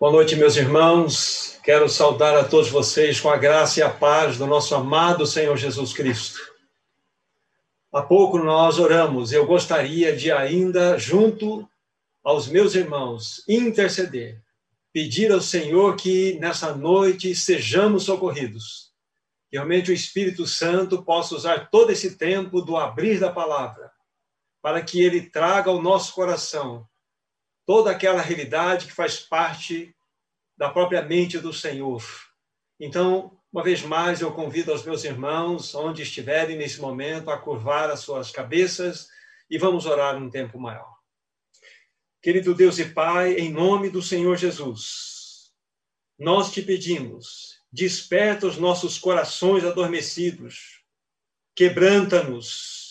Boa noite, meus irmãos. Quero saudar a todos vocês com a graça e a paz do nosso amado Senhor Jesus Cristo. Há pouco nós oramos, eu gostaria de ainda, junto aos meus irmãos, interceder, pedir ao Senhor que nessa noite sejamos socorridos. Realmente o Espírito Santo possa usar todo esse tempo do abrir da palavra, para que ele traga ao nosso coração toda aquela realidade que faz parte da própria mente do Senhor. Então, uma vez mais, eu convido os meus irmãos, onde estiverem nesse momento, a curvar as suas cabeças e vamos orar um tempo maior. Querido Deus e Pai, em nome do Senhor Jesus, nós te pedimos, desperta os nossos corações adormecidos, quebranta-nos,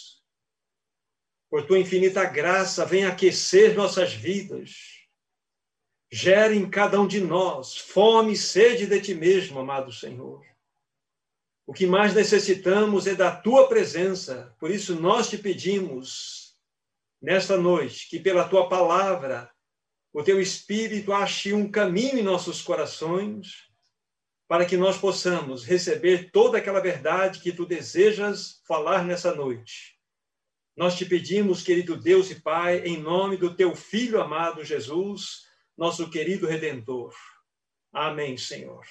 por tua infinita graça, vem aquecer nossas vidas. Gere em cada um de nós fome e sede de ti mesmo, amado Senhor. O que mais necessitamos é da tua presença, por isso nós te pedimos, nesta noite, que pela tua palavra, o teu Espírito ache um caminho em nossos corações, para que nós possamos receber toda aquela verdade que tu desejas falar nessa noite nós te pedimos, querido Deus e Pai, em nome do teu Filho amado Jesus, nosso querido Redentor. Amém, Senhor.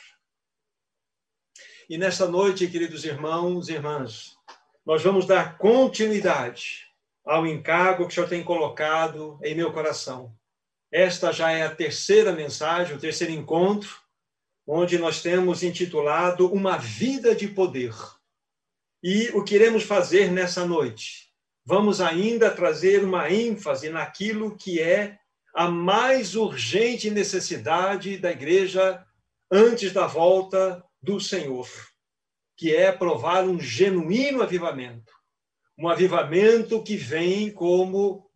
E nesta noite, queridos irmãos e irmãs, nós vamos dar continuidade ao encargo que o Senhor tem colocado em meu coração. Esta já é a terceira mensagem, o terceiro encontro, onde nós temos intitulado Uma Vida de Poder. E o que iremos fazer nessa noite? Vamos ainda trazer uma ênfase naquilo que é a mais urgente necessidade da igreja antes da volta do Senhor, que é provar um genuíno avivamento. Um avivamento que vem como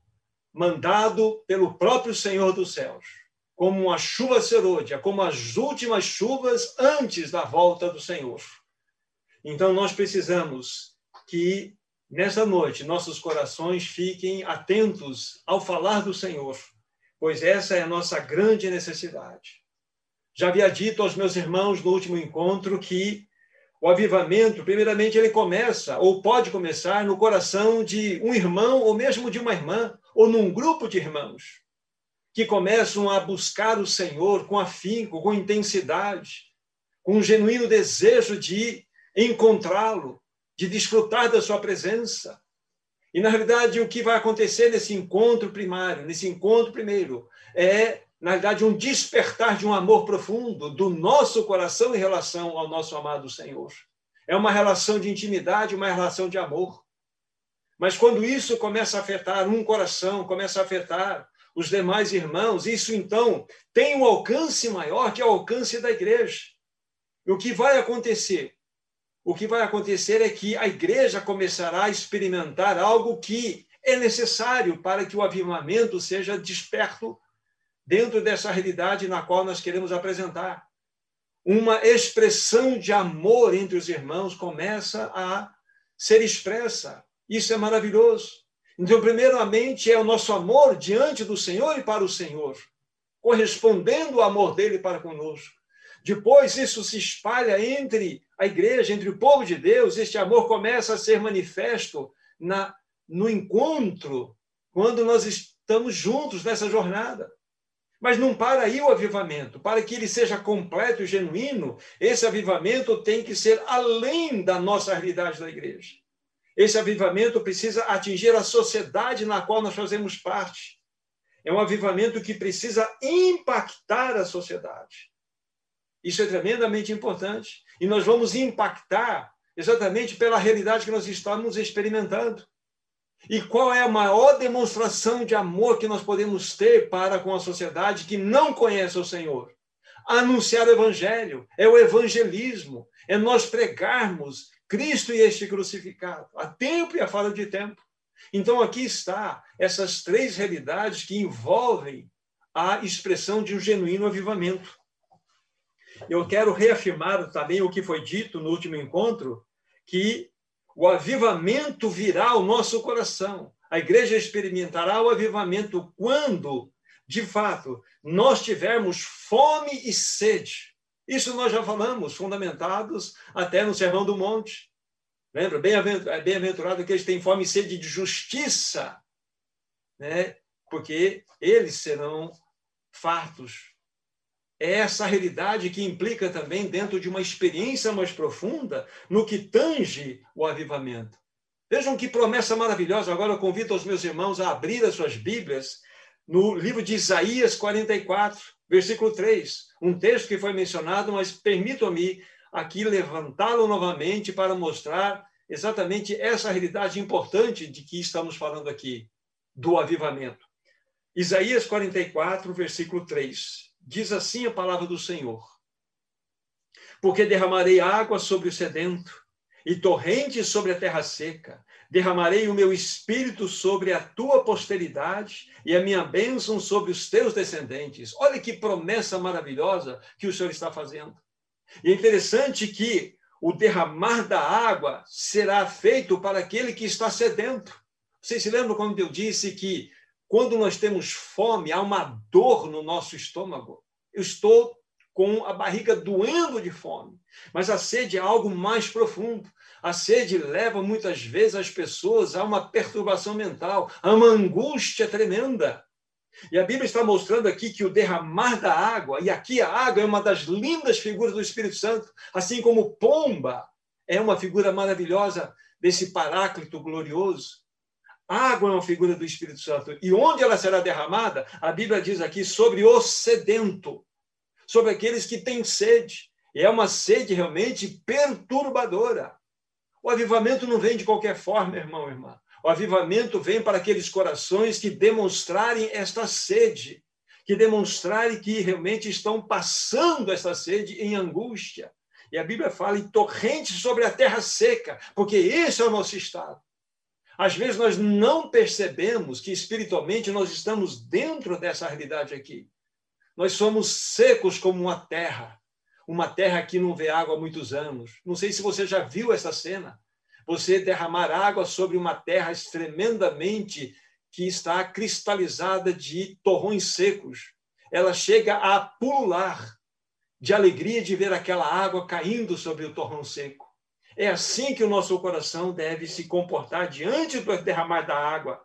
mandado pelo próprio Senhor dos céus, como uma chuva serôdia, como as últimas chuvas antes da volta do Senhor. Então, nós precisamos que Nessa noite, nossos corações fiquem atentos ao falar do Senhor, pois essa é a nossa grande necessidade. Já havia dito aos meus irmãos no último encontro que o avivamento, primeiramente, ele começa, ou pode começar, no coração de um irmão, ou mesmo de uma irmã, ou num grupo de irmãos, que começam a buscar o Senhor com afinco, com intensidade, com um genuíno desejo de encontrá-lo, de desfrutar da sua presença. E, na realidade, o que vai acontecer nesse encontro primário, nesse encontro primeiro, é, na realidade, um despertar de um amor profundo do nosso coração em relação ao nosso amado Senhor. É uma relação de intimidade, uma relação de amor. Mas quando isso começa a afetar um coração, começa a afetar os demais irmãos, isso então tem um alcance maior que o alcance da igreja. E o que vai acontecer? O que vai acontecer é que a igreja começará a experimentar algo que é necessário para que o avivamento seja desperto dentro dessa realidade na qual nós queremos apresentar. Uma expressão de amor entre os irmãos começa a ser expressa. Isso é maravilhoso. Então, primeiramente, é o nosso amor diante do Senhor e para o Senhor, correspondendo ao amor dele para conosco. Depois, isso se espalha entre a igreja, entre o povo de Deus. Este amor começa a ser manifesto na, no encontro, quando nós estamos juntos nessa jornada. Mas não para aí o avivamento. Para que ele seja completo e genuíno, esse avivamento tem que ser além da nossa realidade da igreja. Esse avivamento precisa atingir a sociedade na qual nós fazemos parte. É um avivamento que precisa impactar a sociedade. Isso é tremendamente importante. E nós vamos impactar exatamente pela realidade que nós estamos experimentando. E qual é a maior demonstração de amor que nós podemos ter para com a sociedade que não conhece o Senhor? Anunciar o Evangelho, é o evangelismo, é nós pregarmos Cristo e este crucificado, a tempo e a fora de tempo. Então, aqui está essas três realidades que envolvem a expressão de um genuíno avivamento eu quero reafirmar também o que foi dito no último encontro, que o avivamento virá ao nosso coração. A igreja experimentará o avivamento quando de fato, nós tivermos fome e sede. Isso nós já falamos, fundamentados até no Sermão do Monte. Lembra? Bem-aventurado aqueles que têm fome e sede de justiça, né? porque eles serão fartos. É essa realidade que implica também dentro de uma experiência mais profunda no que tange o avivamento. Vejam que promessa maravilhosa. Agora eu convido os meus irmãos a abrir as suas Bíblias no livro de Isaías 44, versículo 3. Um texto que foi mencionado, mas permitam-me aqui levantá-lo novamente para mostrar exatamente essa realidade importante de que estamos falando aqui, do avivamento. Isaías 44, versículo 3. Diz assim a palavra do Senhor: Porque derramarei água sobre o sedento e torrentes sobre a terra seca. Derramarei o meu espírito sobre a tua posteridade e a minha bênção sobre os teus descendentes. Olha que promessa maravilhosa que o Senhor está fazendo. E é interessante que o derramar da água será feito para aquele que está sedento. Vocês se lembram quando eu disse que quando nós temos fome, há uma dor no nosso estômago? Eu estou com a barriga doendo de fome. Mas a sede é algo mais profundo. A sede leva muitas vezes as pessoas a uma perturbação mental, a uma angústia tremenda. E a Bíblia está mostrando aqui que o derramar da água, e aqui a água é uma das lindas figuras do Espírito Santo, assim como pomba é uma figura maravilhosa desse paráclito glorioso. Água é uma figura do Espírito Santo. E onde ela será derramada? A Bíblia diz aqui sobre o sedento sobre aqueles que têm sede. E é uma sede realmente perturbadora. O avivamento não vem de qualquer forma, irmão, irmã. O avivamento vem para aqueles corações que demonstrarem esta sede, que demonstrarem que realmente estão passando esta sede em angústia. E a Bíblia fala em torrentes sobre a terra seca, porque esse é o nosso estado. Às vezes nós não percebemos que espiritualmente nós estamos dentro dessa realidade aqui. Nós somos secos como uma terra, uma terra que não vê água há muitos anos. Não sei se você já viu essa cena. Você derramar água sobre uma terra tremendamente que está cristalizada de torrões secos. Ela chega a pulular de alegria de ver aquela água caindo sobre o torrão seco. É assim que o nosso coração deve se comportar diante do derramar da água.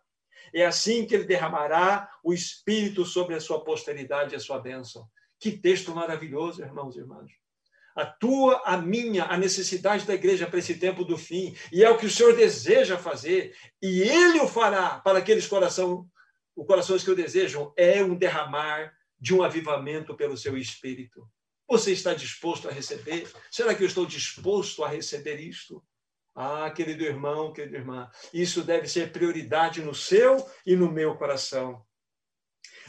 É assim que ele derramará o Espírito sobre a sua posteridade e a sua bênção. Que texto maravilhoso, irmãos e irmãs. A tua, a minha, a necessidade da igreja para esse tempo do fim. E é o que o Senhor deseja fazer. E Ele o fará para aqueles coração, os corações que o desejam. É um derramar de um avivamento pelo seu Espírito. Você está disposto a receber? Será que eu estou disposto a receber isto? Ah, querido irmão, querida irmã, isso deve ser prioridade no seu e no meu coração.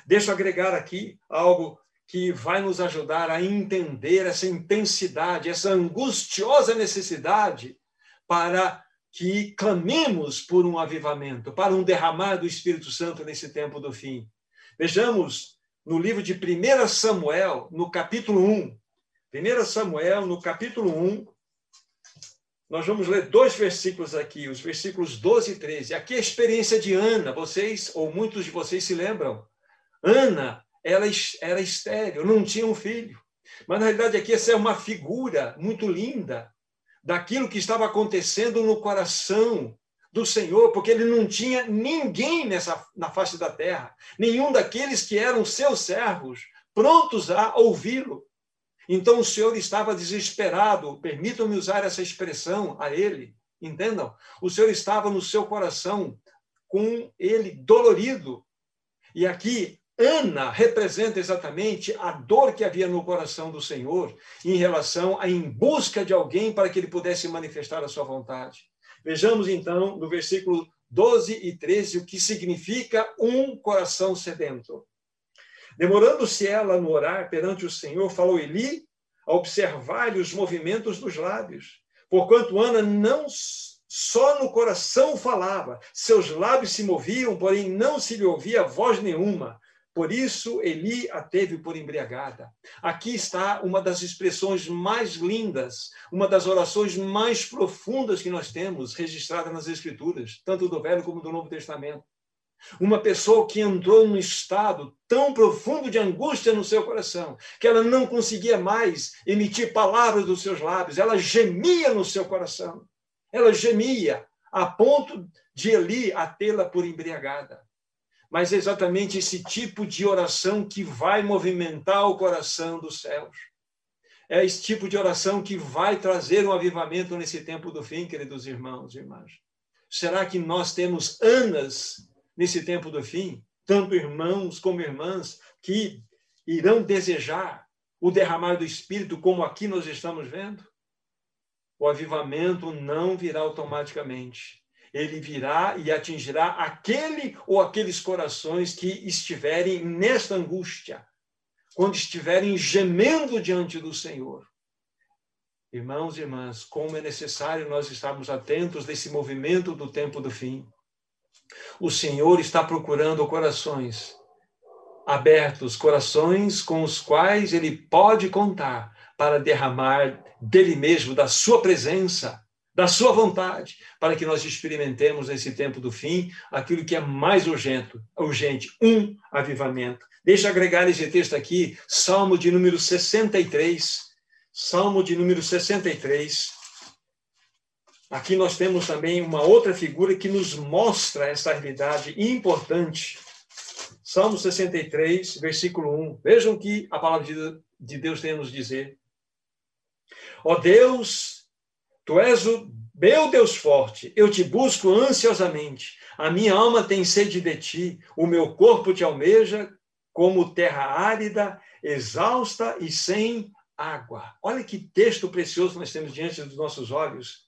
Deixa eu agregar aqui algo que vai nos ajudar a entender essa intensidade, essa angustiosa necessidade para que clamemos por um avivamento, para um derramar do Espírito Santo nesse tempo do fim. Vejamos no livro de 1 Samuel, no capítulo 1. 1 Samuel, no capítulo 1, nós vamos ler dois versículos aqui, os versículos 12 e 13. Aqui é a experiência de Ana. Vocês, ou muitos de vocês se lembram. Ana, ela era estéreo, não tinha um filho. Mas, na realidade, aqui essa é uma figura muito linda daquilo que estava acontecendo no coração do Senhor, porque ele não tinha ninguém nessa, na face da terra, nenhum daqueles que eram seus servos, prontos a ouvi-lo. Então o Senhor estava desesperado, permitam-me usar essa expressão a ele, entendam? O Senhor estava no seu coração com ele dolorido. E aqui Ana representa exatamente a dor que havia no coração do Senhor em relação a em busca de alguém para que ele pudesse manifestar a sua vontade. Vejamos então no versículo 12 e 13 o que significa um coração sedento. Demorando-se ela no orar perante o Senhor, falou Eli a observar-lhe os movimentos dos lábios. Porquanto Ana não só no coração falava, seus lábios se moviam, porém não se lhe ouvia voz nenhuma. Por isso Eli a teve por embriagada. Aqui está uma das expressões mais lindas, uma das orações mais profundas que nós temos registrada nas Escrituras, tanto do Velho como do Novo Testamento. Uma pessoa que entrou num estado tão profundo de angústia no seu coração, que ela não conseguia mais emitir palavras dos seus lábios, ela gemia no seu coração. Ela gemia a ponto de Eli a tê-la por embriagada. Mas é exatamente esse tipo de oração que vai movimentar o coração dos céus. É esse tipo de oração que vai trazer um avivamento nesse tempo do fim, queridos irmãos e irmãs. Será que nós temos Anas nesse tempo do fim, tanto irmãos como irmãs, que irão desejar o derramar do Espírito, como aqui nós estamos vendo? O avivamento não virá automaticamente. Ele virá e atingirá aquele ou aqueles corações que estiverem nesta angústia, quando estiverem gemendo diante do Senhor. Irmãos e irmãs, como é necessário nós estarmos atentos desse movimento do tempo do fim. O Senhor está procurando corações abertos, corações com os quais ele pode contar para derramar dele mesmo, da sua presença, da sua vontade, para que nós experimentemos nesse tempo do fim aquilo que é mais urgente, urgente, um avivamento. Deixa eu agregar esse texto aqui, Salmo de número 63. Salmo de número 63. Aqui nós temos também uma outra figura que nos mostra essa realidade importante. Salmo 63, versículo 1. Vejam que a palavra de Deus tem a nos dizer. Ó oh Deus, tu és o meu Deus forte, eu te busco ansiosamente. A minha alma tem sede de ti, o meu corpo te almeja como terra árida, exausta e sem água. Olha que texto precioso nós temos diante dos nossos olhos.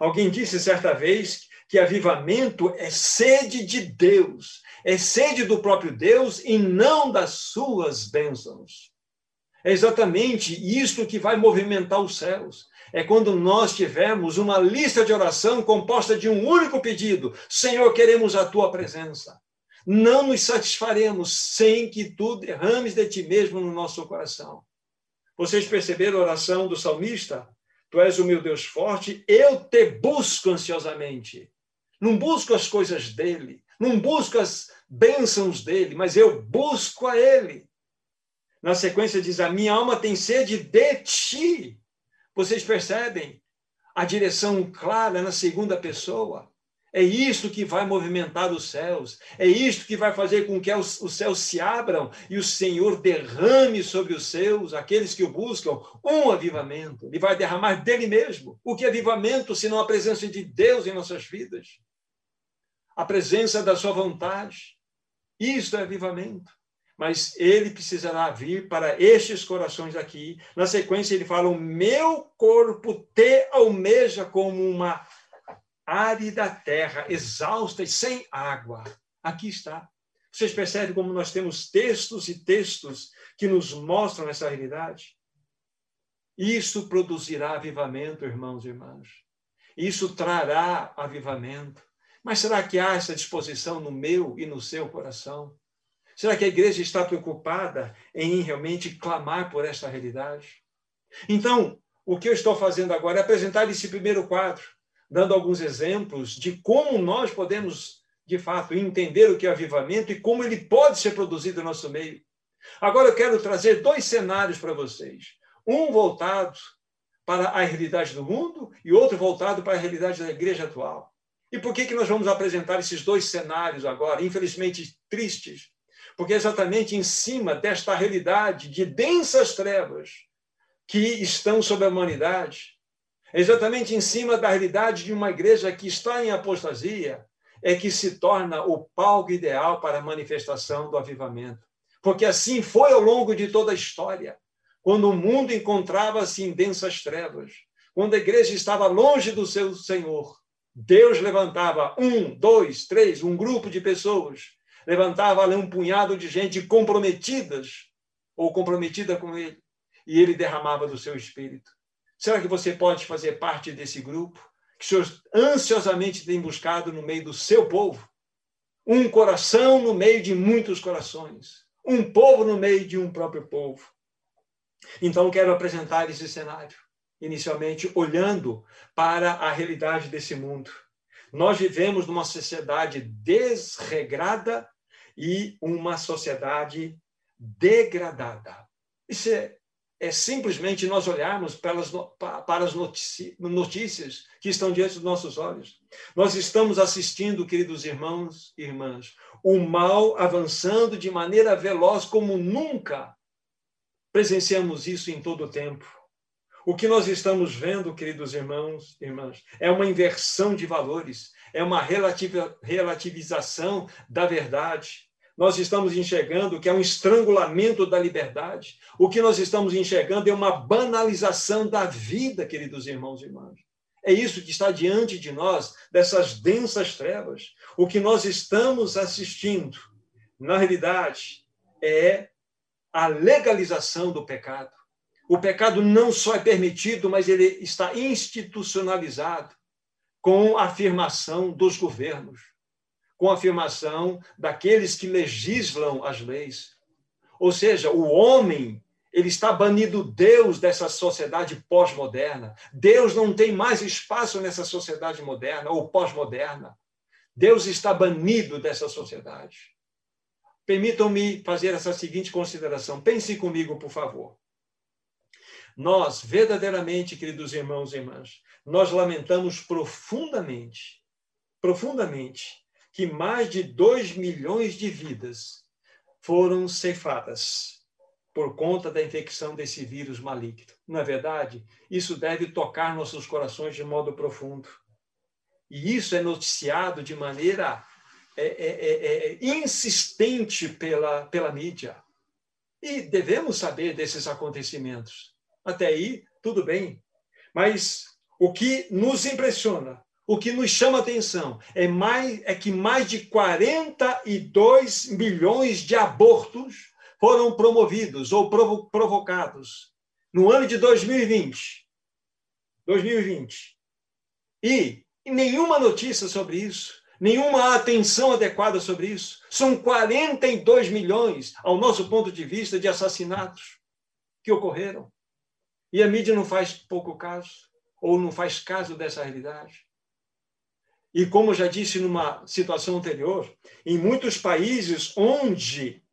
Alguém disse certa vez que avivamento é sede de Deus, é sede do próprio Deus e não das suas bênçãos. É exatamente isto que vai movimentar os céus. É quando nós tivermos uma lista de oração composta de um único pedido: Senhor, queremos a tua presença. Não nos satisfaremos sem que tu derrames de ti mesmo no nosso coração. Vocês perceberam a oração do salmista? Tu és o meu Deus forte, eu te busco ansiosamente. Não busco as coisas dele, não busco as bênçãos dele, mas eu busco a ele. Na sequência diz: A minha alma tem sede de ti. Vocês percebem a direção clara na segunda pessoa? É isto que vai movimentar os céus. É isto que vai fazer com que os, os céus se abram e o Senhor derrame sobre os seus, aqueles que o buscam, um avivamento. Ele vai derramar dele mesmo. O que é avivamento, senão a presença de Deus em nossas vidas? A presença da sua vontade. Isto é avivamento. Mas ele precisará vir para estes corações aqui. Na sequência, ele fala: O meu corpo te almeja como uma árida terra, exausta e sem água. Aqui está. Vocês percebem como nós temos textos e textos que nos mostram essa realidade? Isso produzirá avivamento, irmãos e irmãs. Isso trará avivamento. Mas será que há essa disposição no meu e no seu coração? Será que a igreja está preocupada em realmente clamar por essa realidade? Então, o que eu estou fazendo agora é apresentar esse primeiro quadro dando alguns exemplos de como nós podemos, de fato, entender o que é avivamento e como ele pode ser produzido no nosso meio. Agora eu quero trazer dois cenários para vocês. Um voltado para a realidade do mundo e outro voltado para a realidade da igreja atual. E por que, que nós vamos apresentar esses dois cenários agora, infelizmente tristes? Porque é exatamente em cima desta realidade de densas trevas que estão sobre a humanidade, exatamente em cima da realidade de uma igreja que está em apostasia, é que se torna o palco ideal para a manifestação do avivamento. Porque assim foi ao longo de toda a história, quando o mundo encontrava-se em densas trevas, quando a igreja estava longe do seu Senhor. Deus levantava um, dois, três, um grupo de pessoas, levantava ali um punhado de gente comprometidas ou comprometida com ele, e ele derramava do seu espírito. Será que você pode fazer parte desse grupo que o Senhor ansiosamente tem buscado no meio do seu povo? Um coração no meio de muitos corações. Um povo no meio de um próprio povo. Então, quero apresentar esse cenário, inicialmente olhando para a realidade desse mundo. Nós vivemos numa sociedade desregrada e uma sociedade degradada. Isso é, é simplesmente nós olharmos para as notícias que estão diante dos nossos olhos. Nós estamos assistindo, queridos irmãos e irmãs, o mal avançando de maneira veloz como nunca presenciamos isso em todo o tempo. O que nós estamos vendo, queridos irmãos e irmãs, é uma inversão de valores, é uma relativização da verdade. Nós estamos enxergando que é um estrangulamento da liberdade. O que nós estamos enxergando é uma banalização da vida, queridos irmãos e irmãs. É isso que está diante de nós, dessas densas trevas. O que nós estamos assistindo, na realidade, é a legalização do pecado. O pecado não só é permitido, mas ele está institucionalizado com a afirmação dos governos, com a afirmação daqueles que legislam as leis. Ou seja, o homem ele está banido Deus dessa sociedade pós-moderna. Deus não tem mais espaço nessa sociedade moderna ou pós-moderna. Deus está banido dessa sociedade. Permitam-me fazer essa seguinte consideração. Pense comigo, por favor. Nós, verdadeiramente, queridos irmãos e irmãs, nós lamentamos profundamente, profundamente, que mais de 2 milhões de vidas foram ceifadas por conta da infecção desse vírus maligno. Na verdade, isso deve tocar nossos corações de modo profundo. E isso é noticiado de maneira é, é, é, é insistente pela, pela mídia. E devemos saber desses acontecimentos. Até aí, tudo bem. Mas o que nos impressiona, o que nos chama atenção, é, mais, é que mais de 42 milhões de abortos foram promovidos ou provo provocados no ano de 2020. 2020. E, nenhuma notícia sobre isso, nenhuma atenção adequada sobre isso. São 42 milhões, ao nosso ponto de vista, de assassinatos que ocorreram. E a mídia não faz pouco caso, ou não faz caso dessa realidade. E como já disse numa situação anterior, em muitos países onde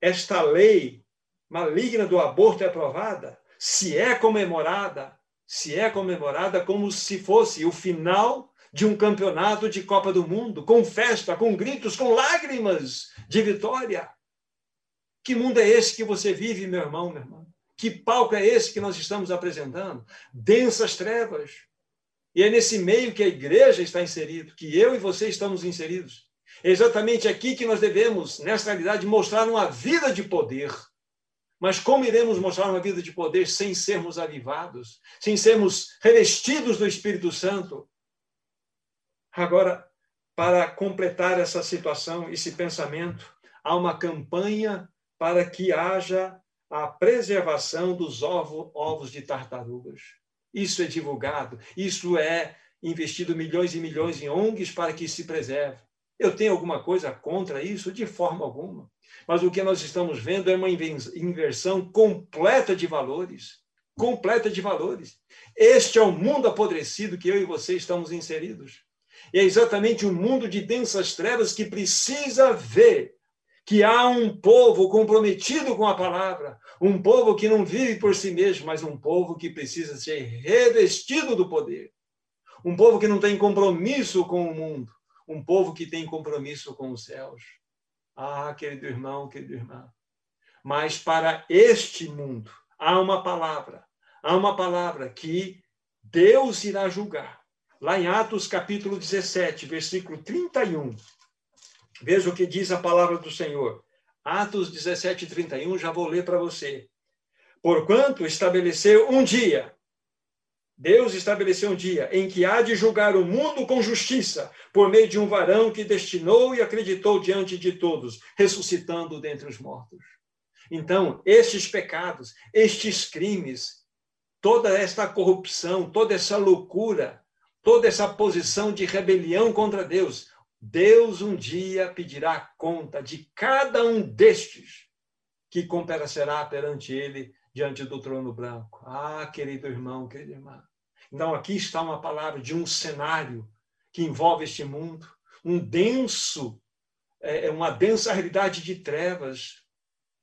esta lei maligna do aborto é aprovada, se é comemorada, se é comemorada como se fosse o final de um campeonato de Copa do Mundo, com festa, com gritos, com lágrimas de vitória. Que mundo é esse que você vive, meu irmão, minha irmã? Que palco é esse que nós estamos apresentando? Densas trevas. E é nesse meio que a igreja está inserida, que eu e você estamos inseridos. É exatamente aqui que nós devemos, nessa realidade, mostrar uma vida de poder. Mas como iremos mostrar uma vida de poder sem sermos avivados, sem sermos revestidos do Espírito Santo? Agora, para completar essa situação, esse pensamento, há uma campanha para que haja a preservação dos ovo, ovos de tartarugas. Isso é divulgado, isso é investido milhões e milhões em ONGs para que se preserve. Eu tenho alguma coisa contra isso? De forma alguma. Mas o que nós estamos vendo é uma inversão completa de valores. Completa de valores. Este é o mundo apodrecido que eu e você estamos inseridos. E é exatamente um mundo de densas trevas que precisa ver que há um povo comprometido com a palavra, um povo que não vive por si mesmo, mas um povo que precisa ser revestido do poder. Um povo que não tem compromisso com o mundo, um povo que tem compromisso com os céus. Ah, querido irmão, querido irmã. Mas para este mundo há uma palavra, há uma palavra que Deus irá julgar. Lá em Atos capítulo 17, versículo 31, Veja o que diz a palavra do Senhor. Atos 17, 31, já vou ler para você. Porquanto estabeleceu um dia, Deus estabeleceu um dia em que há de julgar o mundo com justiça, por meio de um varão que destinou e acreditou diante de todos, ressuscitando dentre os mortos. Então, estes pecados, estes crimes, toda esta corrupção, toda essa loucura, toda essa posição de rebelião contra Deus, Deus um dia pedirá conta de cada um destes que comparecerá perante ele diante do trono branco. Ah, querido irmão, querida irmã. Então, aqui está uma palavra de um cenário que envolve este mundo, um denso, é, é uma densa realidade de trevas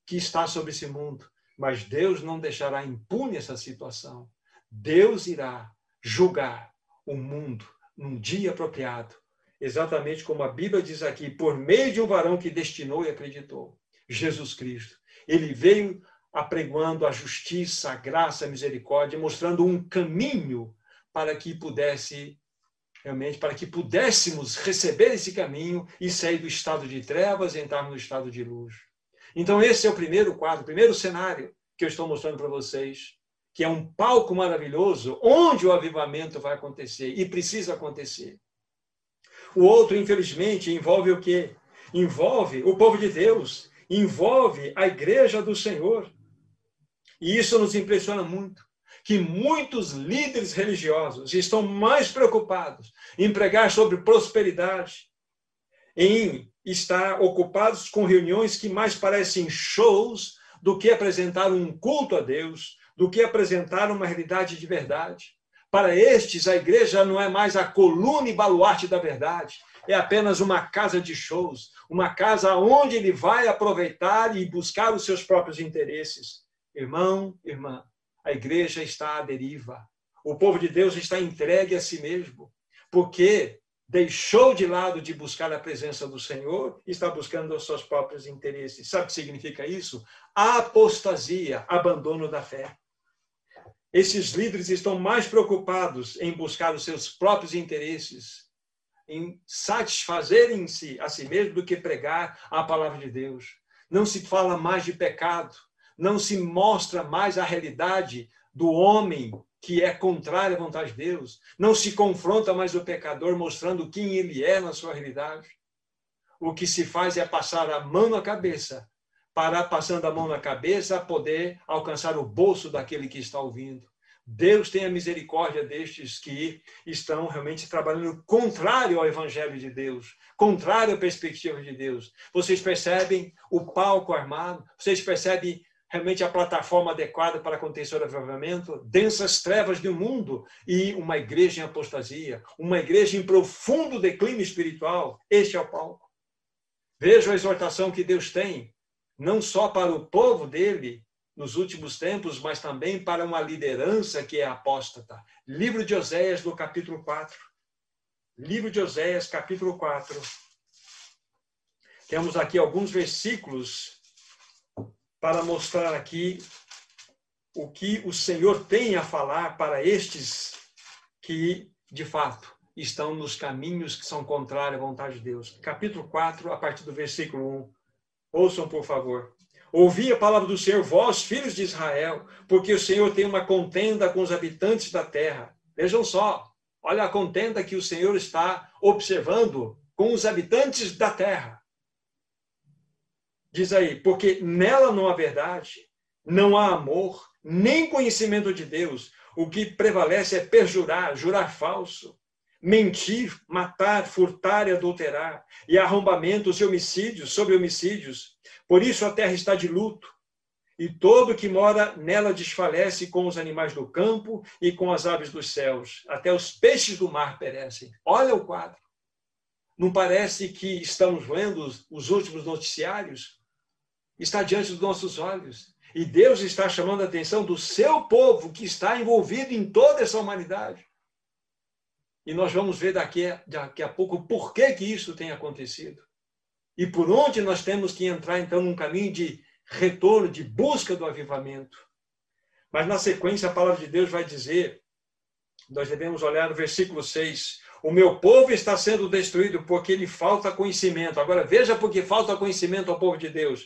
que está sobre esse mundo. Mas Deus não deixará impune essa situação. Deus irá julgar o mundo num dia apropriado, exatamente como a Bíblia diz aqui, por meio de um varão que destinou e acreditou, Jesus Cristo. Ele veio apregoando a justiça, a graça, a misericórdia, mostrando um caminho para que pudesse realmente para que pudéssemos receber esse caminho e sair do estado de trevas e entrar no estado de luz. Então esse é o primeiro quadro, o primeiro cenário que eu estou mostrando para vocês, que é um palco maravilhoso onde o avivamento vai acontecer e precisa acontecer. O outro, infelizmente, envolve o quê? Envolve o povo de Deus, envolve a igreja do Senhor. E isso nos impressiona muito que muitos líderes religiosos estão mais preocupados em pregar sobre prosperidade, em estar ocupados com reuniões que mais parecem shows do que apresentar um culto a Deus, do que apresentar uma realidade de verdade. Para estes, a igreja não é mais a coluna e baluarte da verdade, é apenas uma casa de shows, uma casa onde ele vai aproveitar e buscar os seus próprios interesses. Irmão, irmã, a igreja está à deriva. O povo de Deus está entregue a si mesmo, porque deixou de lado de buscar a presença do Senhor e está buscando os seus próprios interesses. Sabe o que significa isso? Apostasia, abandono da fé. Esses líderes estão mais preocupados em buscar os seus próprios interesses, em satisfazerem-se a si mesmos do que pregar a palavra de Deus. Não se fala mais de pecado, não se mostra mais a realidade do homem que é contrário à vontade de Deus, não se confronta mais o pecador mostrando quem ele é na sua realidade. O que se faz é passar a mão na cabeça, para passando a mão na cabeça poder alcançar o bolso daquele que está ouvindo. Deus tenha misericórdia destes que estão realmente trabalhando contrário ao Evangelho de Deus, contrário à perspectiva de Deus. Vocês percebem o palco armado? Vocês percebem realmente a plataforma adequada para acontecer o avivamento, densas trevas um mundo e uma igreja em apostasia, uma igreja em profundo declínio espiritual. Este é o palco. Veja a exortação que Deus tem, não só para o povo dele nos últimos tempos, mas também para uma liderança que é apóstata. Livro de Oséias, no capítulo 4. Livro de Oséias, capítulo 4. Temos aqui alguns versículos para mostrar aqui o que o Senhor tem a falar para estes que, de fato, estão nos caminhos que são contrários à vontade de Deus. Capítulo 4, a partir do versículo 1. Ouçam, por favor. Ouvi a palavra do Senhor, vós, filhos de Israel, porque o Senhor tem uma contenda com os habitantes da terra. Vejam só, olha a contenda que o Senhor está observando com os habitantes da terra. Diz aí, porque nela não há verdade, não há amor, nem conhecimento de Deus. O que prevalece é perjurar, jurar falso, mentir, matar, furtar e adulterar, e arrombamentos e homicídios sobre homicídios. Por isso a terra está de luto, e todo que mora nela desfalece com os animais do campo e com as aves dos céus. Até os peixes do mar perecem. Olha o quadro. Não parece que estamos vendo os últimos noticiários? está diante dos nossos olhos. E Deus está chamando a atenção do seu povo que está envolvido em toda essa humanidade. E nós vamos ver daqui a, daqui a pouco por que, que isso tem acontecido. E por onde nós temos que entrar, então, num caminho de retorno, de busca do avivamento. Mas na sequência, a palavra de Deus vai dizer, nós devemos olhar no versículo 6, o meu povo está sendo destruído porque lhe falta conhecimento. Agora veja porque falta conhecimento ao povo de Deus.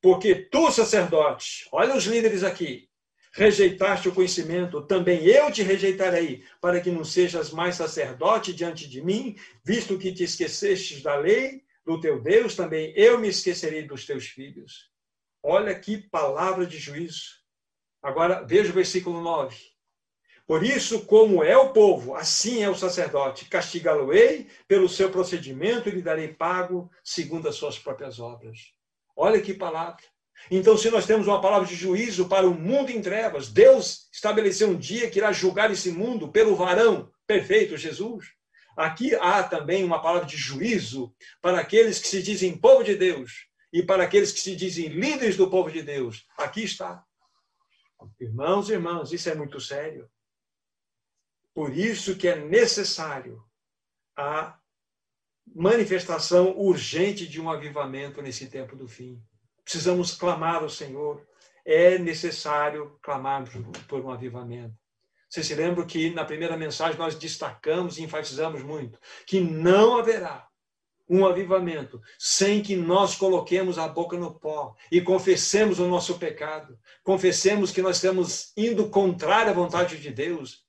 Porque tu, sacerdote, olha os líderes aqui, rejeitaste o conhecimento, também eu te rejeitarei, para que não sejas mais sacerdote diante de mim, visto que te esquecestes da lei do teu Deus, também eu me esquecerei dos teus filhos. Olha que palavra de juízo. Agora veja o versículo 9. Por isso, como é o povo, assim é o sacerdote. Castigá-lo-ei pelo seu procedimento e lhe darei pago segundo as suas próprias obras. Olha que palavra. Então, se nós temos uma palavra de juízo para o mundo em trevas, Deus estabeleceu um dia que irá julgar esse mundo pelo varão perfeito, Jesus. Aqui há também uma palavra de juízo para aqueles que se dizem povo de Deus e para aqueles que se dizem líderes do povo de Deus. Aqui está. Irmãos e irmãs, isso é muito sério. Por isso que é necessário a manifestação urgente de um avivamento nesse tempo do fim. Precisamos clamar ao Senhor. É necessário clamarmos por um avivamento. Vocês se lembram que na primeira mensagem nós destacamos e enfatizamos muito que não haverá um avivamento sem que nós coloquemos a boca no pó e confessemos o nosso pecado, confessemos que nós estamos indo contrário à vontade de Deus,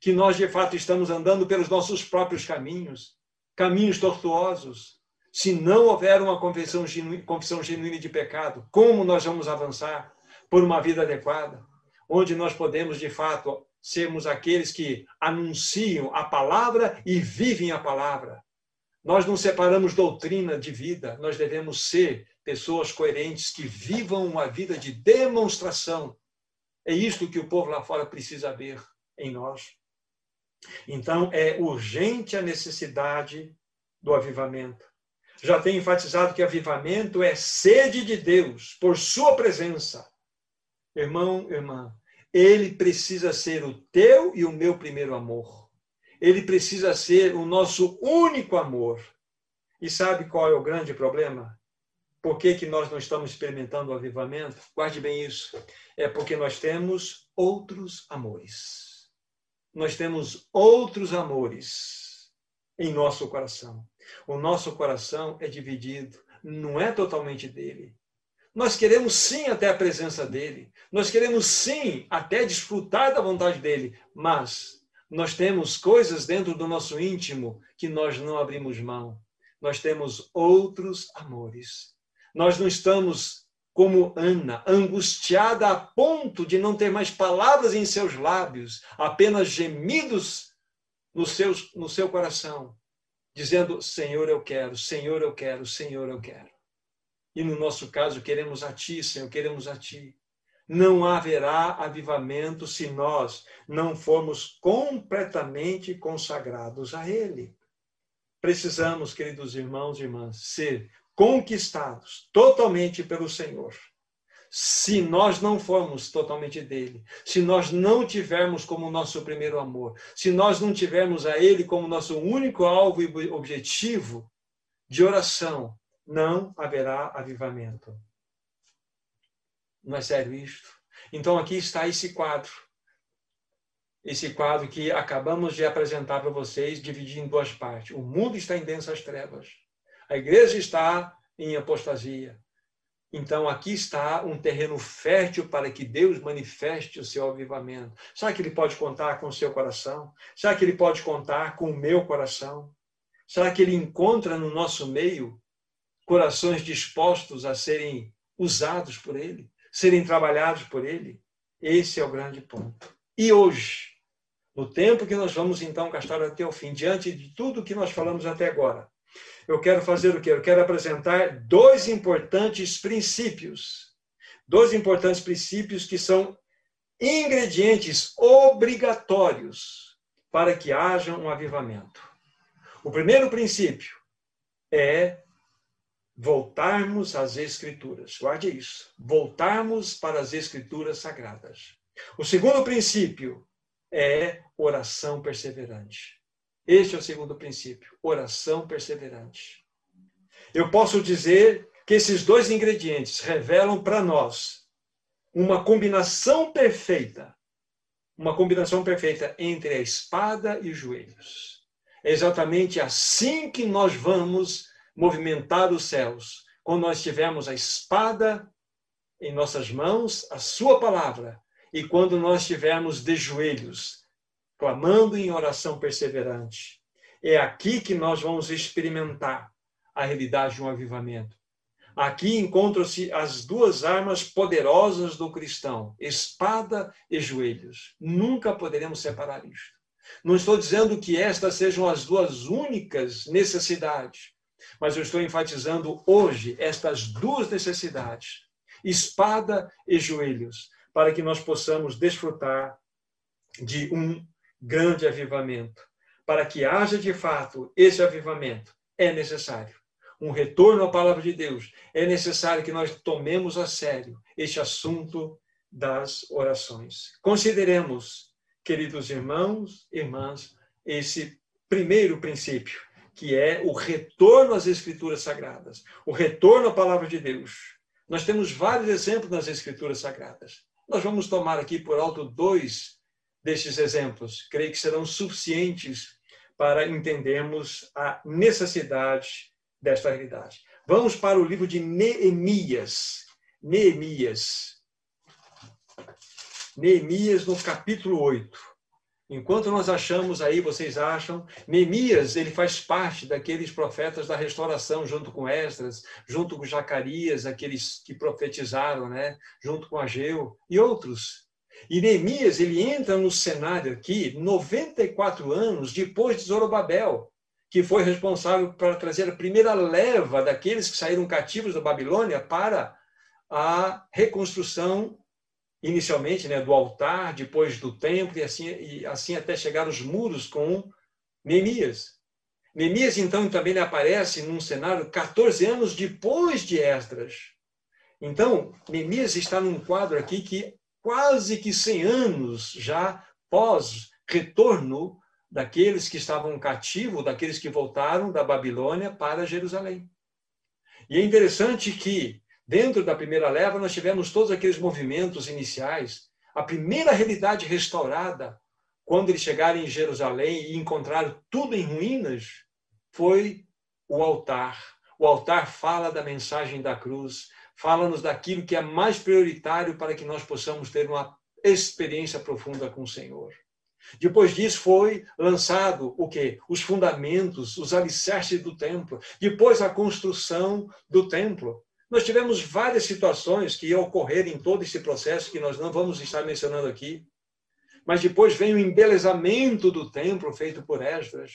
que nós de fato estamos andando pelos nossos próprios caminhos, caminhos tortuosos. Se não houver uma confissão genuína, confissão genuína de pecado, como nós vamos avançar por uma vida adequada, onde nós podemos de fato sermos aqueles que anunciam a palavra e vivem a palavra. Nós não separamos doutrina de vida, nós devemos ser pessoas coerentes que vivam uma vida de demonstração. É isto que o povo lá fora precisa ver em nós. Então, é urgente a necessidade do avivamento. Já tenho enfatizado que avivamento é sede de Deus por sua presença. Irmão, irmã, ele precisa ser o teu e o meu primeiro amor. Ele precisa ser o nosso único amor. E sabe qual é o grande problema? Por que, que nós não estamos experimentando o avivamento? Guarde bem isso. É porque nós temos outros amores. Nós temos outros amores em nosso coração. O nosso coração é dividido, não é totalmente dele. Nós queremos sim até a presença dele, nós queremos sim até desfrutar da vontade dele, mas nós temos coisas dentro do nosso íntimo que nós não abrimos mão. Nós temos outros amores. Nós não estamos como Ana, angustiada a ponto de não ter mais palavras em seus lábios, apenas gemidos no seu, no seu coração, dizendo: Senhor, eu quero, Senhor, eu quero, Senhor, eu quero. E no nosso caso, queremos a Ti, Senhor, queremos a Ti. Não haverá avivamento se nós não formos completamente consagrados a Ele. Precisamos, queridos irmãos e irmãs, ser conquistados totalmente pelo Senhor. Se nós não formos totalmente dele, se nós não tivermos como nosso primeiro amor, se nós não tivermos a Ele como nosso único alvo e objetivo de oração, não haverá avivamento. Não é sério isto? Então aqui está esse quadro. Esse quadro que acabamos de apresentar para vocês, dividido em duas partes. O mundo está em densas trevas. A igreja está em apostasia. Então aqui está um terreno fértil para que Deus manifeste o seu avivamento. Será que ele pode contar com o seu coração? Será que ele pode contar com o meu coração? Será que ele encontra no nosso meio corações dispostos a serem usados por Ele, serem trabalhados por Ele. Esse é o grande ponto. E hoje, no tempo que nós vamos então gastar até o fim, diante de tudo que nós falamos até agora, eu quero fazer o quê? Eu quero apresentar dois importantes princípios. Dois importantes princípios que são ingredientes obrigatórios para que haja um avivamento. O primeiro princípio é voltarmos às Escrituras. Guarde isso. Voltarmos para as Escrituras sagradas. O segundo princípio é oração perseverante. Este é o segundo princípio, oração perseverante. Eu posso dizer que esses dois ingredientes revelam para nós uma combinação perfeita, uma combinação perfeita entre a espada e os joelhos. É exatamente assim que nós vamos movimentar os céus. Quando nós tivermos a espada em nossas mãos, a sua palavra, e quando nós estivermos de joelhos, clamando em oração perseverante. É aqui que nós vamos experimentar a realidade de um avivamento. Aqui encontram-se as duas armas poderosas do cristão: espada e joelhos. Nunca poderemos separar isto. Não estou dizendo que estas sejam as duas únicas necessidades, mas eu estou enfatizando hoje estas duas necessidades: espada e joelhos, para que nós possamos desfrutar de um grande avivamento, para que haja de fato esse avivamento, é necessário um retorno à palavra de Deus. É necessário que nós tomemos a sério este assunto das orações. Consideremos, queridos irmãos, irmãs, esse primeiro princípio, que é o retorno às Escrituras Sagradas, o retorno à palavra de Deus. Nós temos vários exemplos nas Escrituras Sagradas. Nós vamos tomar aqui por alto dois destes exemplos. Creio que serão suficientes para entendermos a necessidade desta realidade. Vamos para o livro de Neemias. Neemias. Neemias no capítulo 8. Enquanto nós achamos aí, vocês acham, Neemias, ele faz parte daqueles profetas da restauração, junto com Esdras, junto com Zacarias, aqueles que profetizaram, né? junto com Ageu e outros. E Neemias, ele entra no cenário aqui 94 anos depois de Zorobabel, que foi responsável para trazer a primeira leva daqueles que saíram cativos da Babilônia para a reconstrução inicialmente né, do altar, depois do templo, e assim, e assim até chegar os muros com Neemias. Neemias, então, também aparece num cenário 14 anos depois de Esdras. Então, Neemias está num quadro aqui que quase que 100 anos já pós retorno daqueles que estavam cativos, daqueles que voltaram da Babilônia para Jerusalém. E é interessante que Dentro da primeira leva, nós tivemos todos aqueles movimentos iniciais. A primeira realidade restaurada, quando eles chegaram em Jerusalém e encontraram tudo em ruínas, foi o altar. O altar fala da mensagem da cruz, fala-nos daquilo que é mais prioritário para que nós possamos ter uma experiência profunda com o Senhor. Depois disso foi lançado o quê? Os fundamentos, os alicerces do templo. Depois a construção do templo. Nós tivemos várias situações que iam ocorrer em todo esse processo, que nós não vamos estar mencionando aqui. Mas depois vem o embelezamento do templo feito por Esdras,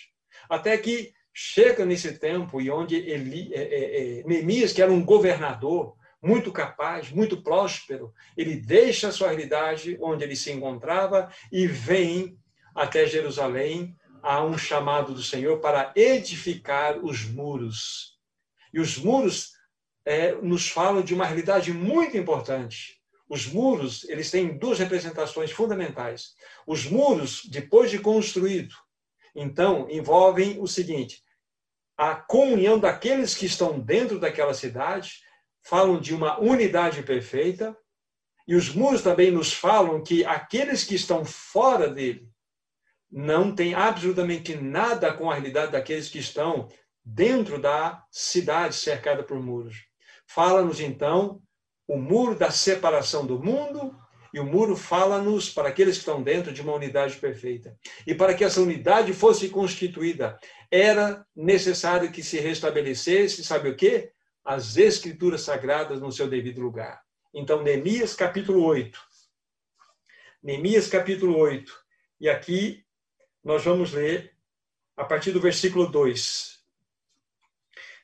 até que chega nesse tempo e onde Eli, é, é, é, que era um governador muito capaz, muito próspero, ele deixa a sua realidade onde ele se encontrava e vem até Jerusalém a um chamado do Senhor para edificar os muros. E os muros é, nos falam de uma realidade muito importante. Os muros, eles têm duas representações fundamentais. Os muros, depois de construído, então, envolvem o seguinte: a comunhão daqueles que estão dentro daquela cidade, falam de uma unidade perfeita, e os muros também nos falam que aqueles que estão fora dele não têm absolutamente nada com a realidade daqueles que estão dentro da cidade cercada por muros. Fala-nos então o muro da separação do mundo e o muro fala-nos para aqueles que estão dentro de uma unidade perfeita. E para que essa unidade fosse constituída, era necessário que se restabelecesse, sabe o quê? As escrituras sagradas no seu devido lugar. Então, Neemias capítulo 8. Neemias capítulo 8. E aqui nós vamos ler a partir do versículo 2.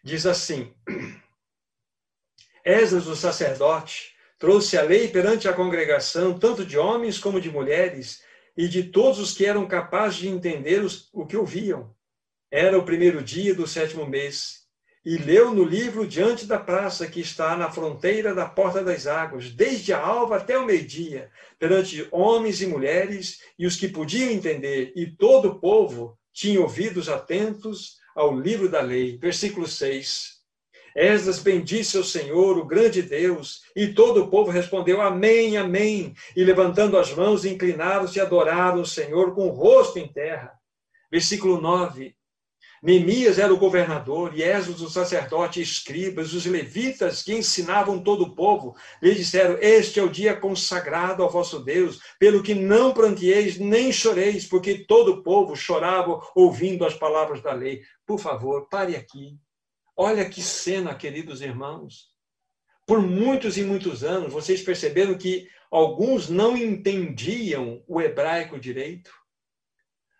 Diz assim: Esdras, o sacerdote, trouxe a lei perante a congregação, tanto de homens como de mulheres, e de todos os que eram capazes de entender o que ouviam. Era o primeiro dia do sétimo mês, e leu no livro diante da praça que está na fronteira da porta das águas, desde a alva até o meio-dia, perante homens e mulheres e os que podiam entender, e todo o povo tinha ouvidos atentos ao livro da lei. Versículo 6. Esdras bendisse o Senhor, o grande Deus, e todo o povo respondeu amém, amém, e levantando as mãos, inclinaram-se e adoraram o Senhor com o rosto em terra. Versículo 9. Neemias era o governador, e Esdras o sacerdote escribas, os levitas que ensinavam todo o povo, lhe disseram: Este é o dia consagrado ao vosso Deus, pelo que não plantieis nem choreis, porque todo o povo chorava ouvindo as palavras da lei. Por favor, pare aqui. Olha que cena, queridos irmãos. Por muitos e muitos anos, vocês perceberam que alguns não entendiam o hebraico direito?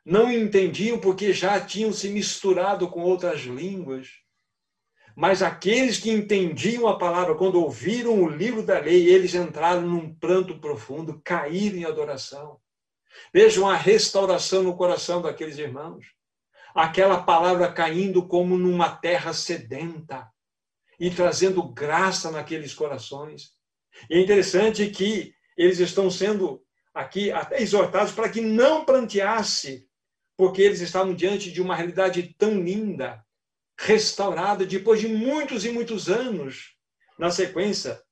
Não entendiam porque já tinham se misturado com outras línguas. Mas aqueles que entendiam a palavra, quando ouviram o livro da lei, eles entraram num pranto profundo, caíram em adoração. Vejam a restauração no coração daqueles irmãos. aquela palavra caindo como numa terra sedenta e trazendo graça naqueles corações. E é interessante que eles estão sendo aqui até exortados para que não planteasse, porque eles estavam diante de uma realidade tão linda, restaurada depois de muitos e muitos anos. Na sequência,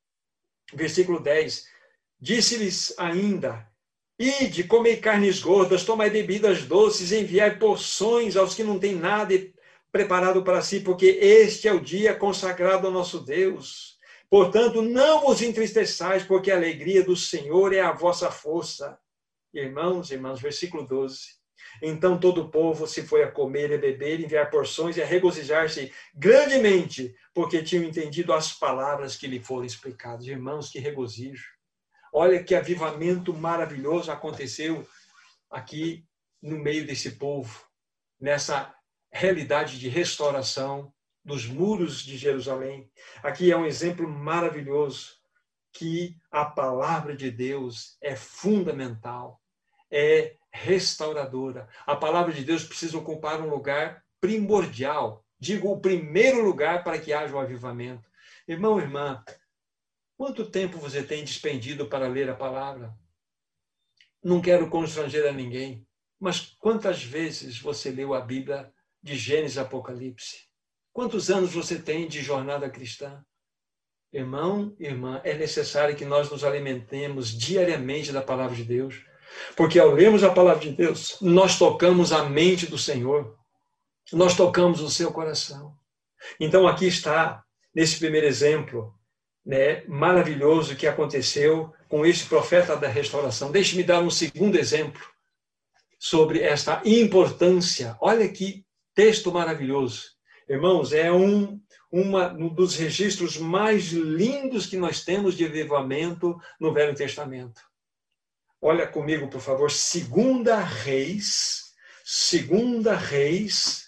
versículo 10, disse-lhes ainda: Ide, comei carnes gordas, tomai bebidas doces, enviai porções aos que não têm nada preparado para si, porque este é o dia consagrado ao nosso Deus. Portanto, não vos entristeçais, porque a alegria do Senhor é a vossa força. Irmãos, irmãos, versículo 12. Então todo o povo se foi a comer e beber, enviar porções e a regozijar-se grandemente, porque tinham entendido as palavras que lhe foram explicadas. Irmãos, que regozijo. Olha que avivamento maravilhoso aconteceu aqui no meio desse povo, nessa realidade de restauração dos muros de Jerusalém. Aqui é um exemplo maravilhoso que a palavra de Deus é fundamental, é restauradora. A palavra de Deus precisa ocupar um lugar primordial, digo, o primeiro lugar para que haja o avivamento. Irmão, irmã, quanto tempo você tem despendido para ler a palavra? Não quero constranger a ninguém, mas quantas vezes você leu a Bíblia de Gênesis a Apocalipse? Quantos anos você tem de jornada cristã? Irmão, irmã, é necessário que nós nos alimentemos diariamente da palavra de Deus porque ao lermos a palavra de Deus, nós tocamos a mente do Senhor, nós tocamos o seu coração. Então aqui está, nesse primeiro exemplo, né, maravilhoso que aconteceu com este profeta da restauração. Deixe-me dar um segundo exemplo sobre esta importância. Olha que texto maravilhoso. Irmãos, é um, uma, um dos registros mais lindos que nós temos de avivamento no Velho Testamento. Olha comigo, por favor, Segunda Reis, Segunda Reis,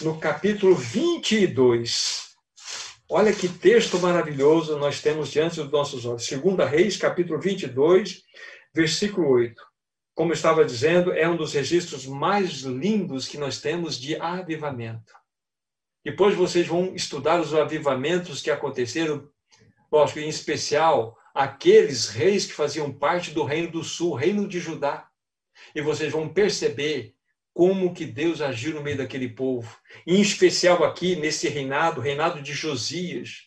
no capítulo 22. Olha que texto maravilhoso nós temos diante dos nossos olhos. Segunda Reis, capítulo 22, versículo 8. Como estava dizendo, é um dos registros mais lindos que nós temos de avivamento. Depois vocês vão estudar os avivamentos que aconteceram, lógico, em especial aqueles reis que faziam parte do reino do sul, reino de Judá. E vocês vão perceber como que Deus agiu no meio daquele povo. Em especial aqui nesse reinado, reinado de Josias,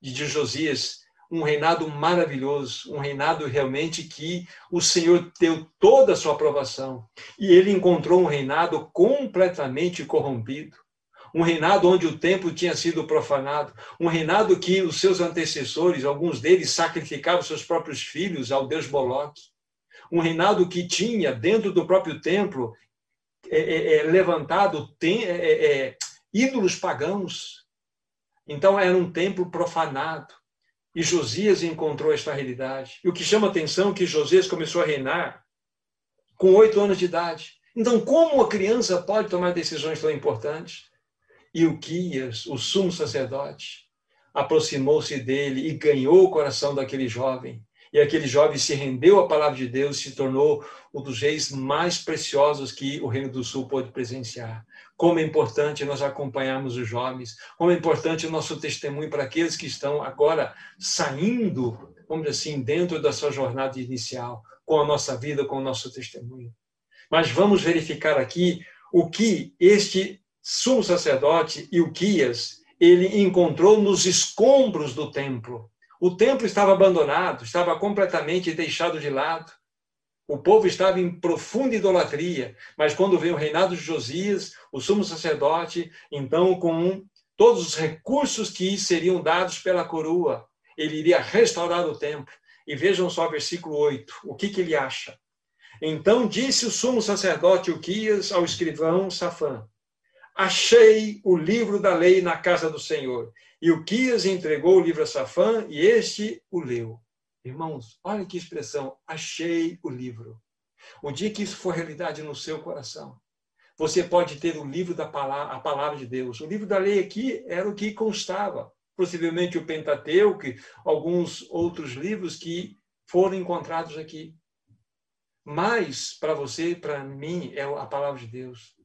de Josias, um reinado maravilhoso, um reinado realmente que o Senhor deu toda a sua aprovação. E ele encontrou um reinado completamente corrompido um reinado onde o templo tinha sido profanado, um reinado que os seus antecessores, alguns deles, sacrificavam seus próprios filhos ao deus Moloque, um reinado que tinha dentro do próprio templo é, é, é levantado tem, é, é, é, ídolos pagãos. Então era um templo profanado. E Josias encontrou esta realidade. E o que chama atenção é que Josias começou a reinar com oito anos de idade. Então, como uma criança pode tomar decisões tão importantes? E o Quias, o sumo sacerdote, aproximou-se dele e ganhou o coração daquele jovem. E aquele jovem se rendeu à palavra de Deus se tornou um dos reis mais preciosos que o Reino do Sul pôde presenciar. Como é importante nós acompanharmos os jovens, como é importante o nosso testemunho para aqueles que estão agora saindo, vamos dizer assim, dentro da sua jornada inicial, com a nossa vida, com o nosso testemunho. Mas vamos verificar aqui o que este sumo sacerdote Ilquias, ele encontrou nos escombros do templo. O templo estava abandonado, estava completamente deixado de lado. O povo estava em profunda idolatria, mas quando veio o reinado de Josias, o sumo sacerdote, então com todos os recursos que seriam dados pela coroa, ele iria restaurar o templo. E vejam só o versículo 8, o que, que ele acha. Então disse o sumo sacerdote Uquias ao escrivão Safã: Achei o livro da lei na casa do Senhor. E o Quias entregou o livro a Safã e este o leu. Irmãos, olha que expressão, achei o livro. O dia que isso for realidade no seu coração, você pode ter o livro da palavra, a palavra de Deus. O livro da lei aqui era o que constava, possivelmente o Pentateuco, alguns outros livros que foram encontrados aqui. Mas para você, para mim, é a palavra de Deus.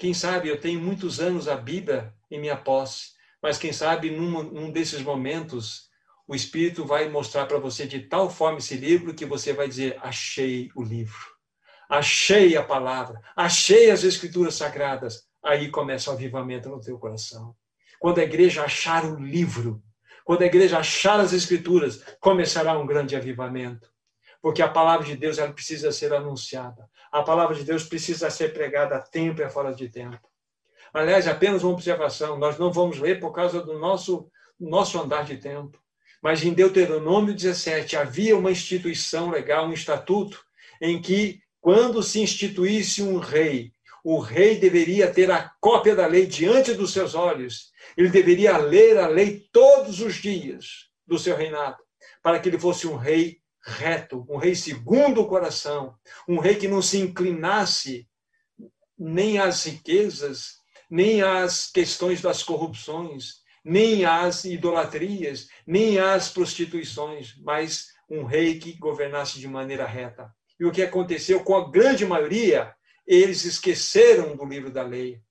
Quem sabe eu tenho muitos anos a Bíblia em minha posse, mas quem sabe num, num desses momentos o Espírito vai mostrar para você de tal forma esse livro que você vai dizer: achei o livro, achei a palavra, achei as Escrituras sagradas. Aí começa o avivamento no teu coração. Quando a igreja achar o livro, quando a igreja achar as Escrituras, começará um grande avivamento. Porque a palavra de Deus ela precisa ser anunciada. A palavra de Deus precisa ser pregada a tempo e fora de tempo. Aliás, apenas uma observação: nós não vamos ler por causa do nosso, nosso andar de tempo. Mas em Deuteronômio 17 havia uma instituição legal, um estatuto, em que, quando se instituísse um rei, o rei deveria ter a cópia da lei diante dos seus olhos. Ele deveria ler a lei todos os dias do seu reinado, para que ele fosse um rei reto, um rei segundo o coração, um rei que não se inclinasse nem às riquezas, nem às questões das corrupções, nem às idolatrias, nem às prostituições, mas um rei que governasse de maneira reta. E o que aconteceu com a grande maioria, eles esqueceram do livro da lei.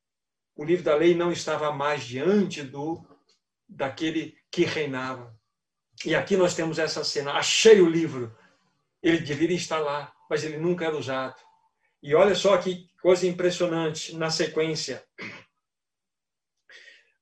O livro da lei não estava mais diante do daquele que reinava. E aqui nós temos essa cena. Achei o livro. Ele deveria estar lá, mas ele nunca era usado. E olha só que coisa impressionante na sequência.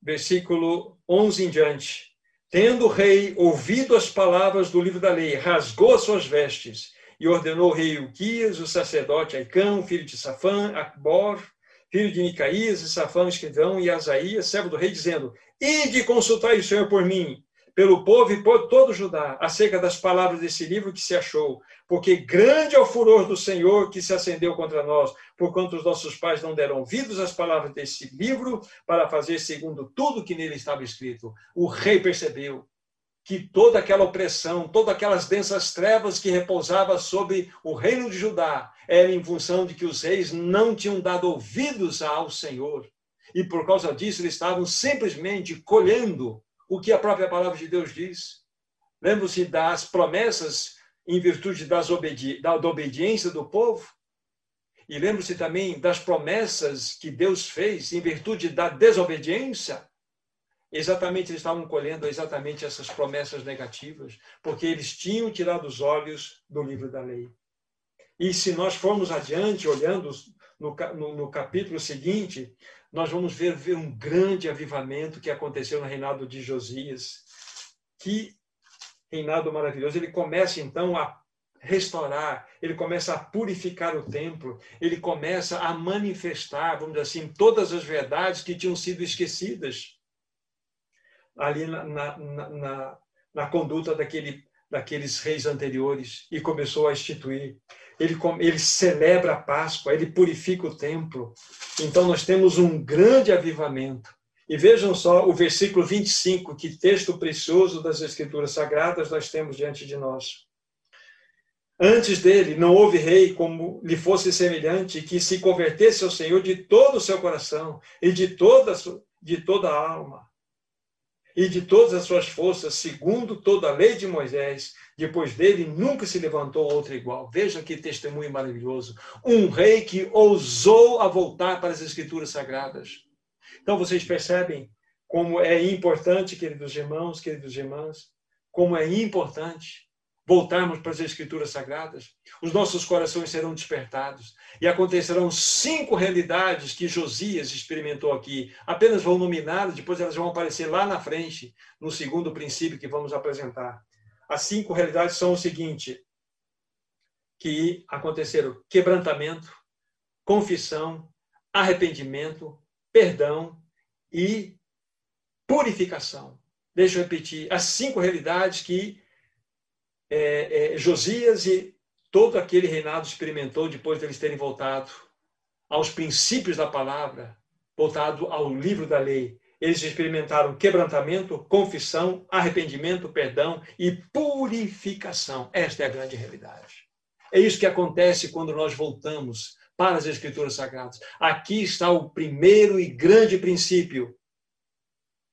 Versículo 11 em diante. Tendo o rei ouvido as palavras do livro da lei, rasgou as suas vestes e ordenou o rei Uquias, o sacerdote Aicão, filho de Safã, Acbor, filho de Micaías, e Safã, escrivão, e Asaías, servo do rei, dizendo: Ide consultai o Senhor por mim, pelo povo e por todo Judá, acerca das palavras desse livro que se achou, porque grande é o furor do Senhor que se acendeu contra nós, porquanto os nossos pais não deram ouvidos às palavras desse livro para fazer segundo tudo que nele estava escrito. O rei percebeu que toda aquela opressão, todas aquelas densas trevas que repousava sobre o reino de Judá, era em função de que os reis não tinham dado ouvidos ao Senhor. E por causa disso, eles estavam simplesmente colhendo o que a própria palavra de Deus diz. Lembra-se das promessas em virtude das obedi da, da obediência do povo? E lembre-se também das promessas que Deus fez em virtude da desobediência? Exatamente, eles estavam colhendo exatamente essas promessas negativas, porque eles tinham tirado os olhos do livro da lei. E se nós formos adiante, olhando no, no, no capítulo seguinte, nós vamos ver, ver um grande avivamento que aconteceu no reinado de Josias. Que reinado maravilhoso! Ele começa então a restaurar, ele começa a purificar o templo, ele começa a manifestar, vamos dizer assim, todas as verdades que tinham sido esquecidas ali na, na, na, na conduta daquele, daqueles reis anteriores e começou a instituir ele, ele celebra a Páscoa, ele purifica o templo. Então, nós temos um grande avivamento. E vejam só o versículo 25, que texto precioso das Escrituras Sagradas nós temos diante de nós. Antes dele, não houve rei como lhe fosse semelhante, que se convertesse ao Senhor de todo o seu coração e de toda, de toda a alma e de todas as suas forças, segundo toda a lei de Moisés, depois dele, nunca se levantou outro igual. Veja que testemunho maravilhoso. Um rei que ousou a voltar para as escrituras sagradas. Então, vocês percebem como é importante, queridos irmãos, queridas irmãs, como é importante voltarmos para as escrituras sagradas. Os nossos corações serão despertados e acontecerão cinco realidades que Josias experimentou aqui. Apenas vou nominá-las, depois elas vão aparecer lá na frente, no segundo princípio que vamos apresentar. As cinco realidades são o seguinte: que aconteceram quebrantamento, confissão, arrependimento, perdão e purificação. Deixa eu repetir as cinco realidades que é, é, Josias e todo aquele reinado experimentou depois deles terem voltado aos princípios da palavra, voltado ao livro da lei eles experimentaram quebrantamento, confissão, arrependimento, perdão e purificação. Esta é a grande realidade. É isso que acontece quando nós voltamos para as Escrituras Sagradas. Aqui está o primeiro e grande princípio.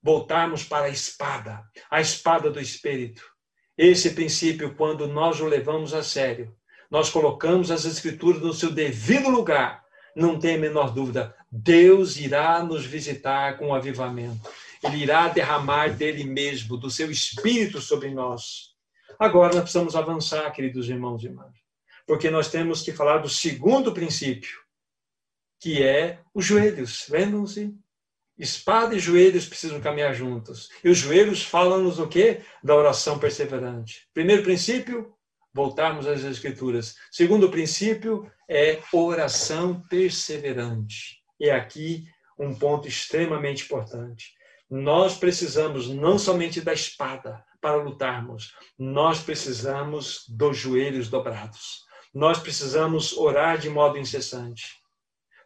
Voltarmos para a espada, a espada do Espírito. Esse princípio, quando nós o levamos a sério, nós colocamos as Escrituras no seu devido lugar, não tem a menor dúvida, Deus irá nos visitar com avivamento. Ele irá derramar dele mesmo, do seu espírito sobre nós. Agora nós precisamos avançar, queridos irmãos e irmãs, porque nós temos que falar do segundo princípio, que é os joelhos. Lembram-se? Espada e joelhos precisam caminhar juntos. E os joelhos falam-nos o quê? Da oração perseverante. Primeiro princípio, voltarmos às Escrituras. Segundo princípio é oração perseverante. E aqui um ponto extremamente importante. Nós precisamos não somente da espada para lutarmos, nós precisamos dos joelhos dobrados. Nós precisamos orar de modo incessante.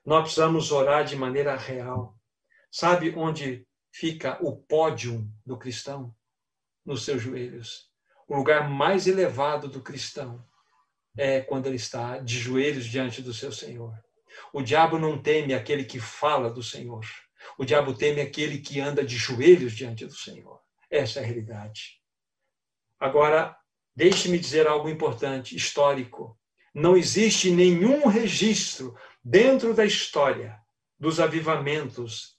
Nós precisamos orar de maneira real. Sabe onde fica o pódio do cristão? Nos seus joelhos o lugar mais elevado do cristão é quando ele está de joelhos diante do seu Senhor. O diabo não teme aquele que fala do Senhor. O diabo teme aquele que anda de joelhos diante do Senhor. Essa é a realidade. Agora, deixe-me dizer algo importante, histórico. Não existe nenhum registro dentro da história dos avivamentos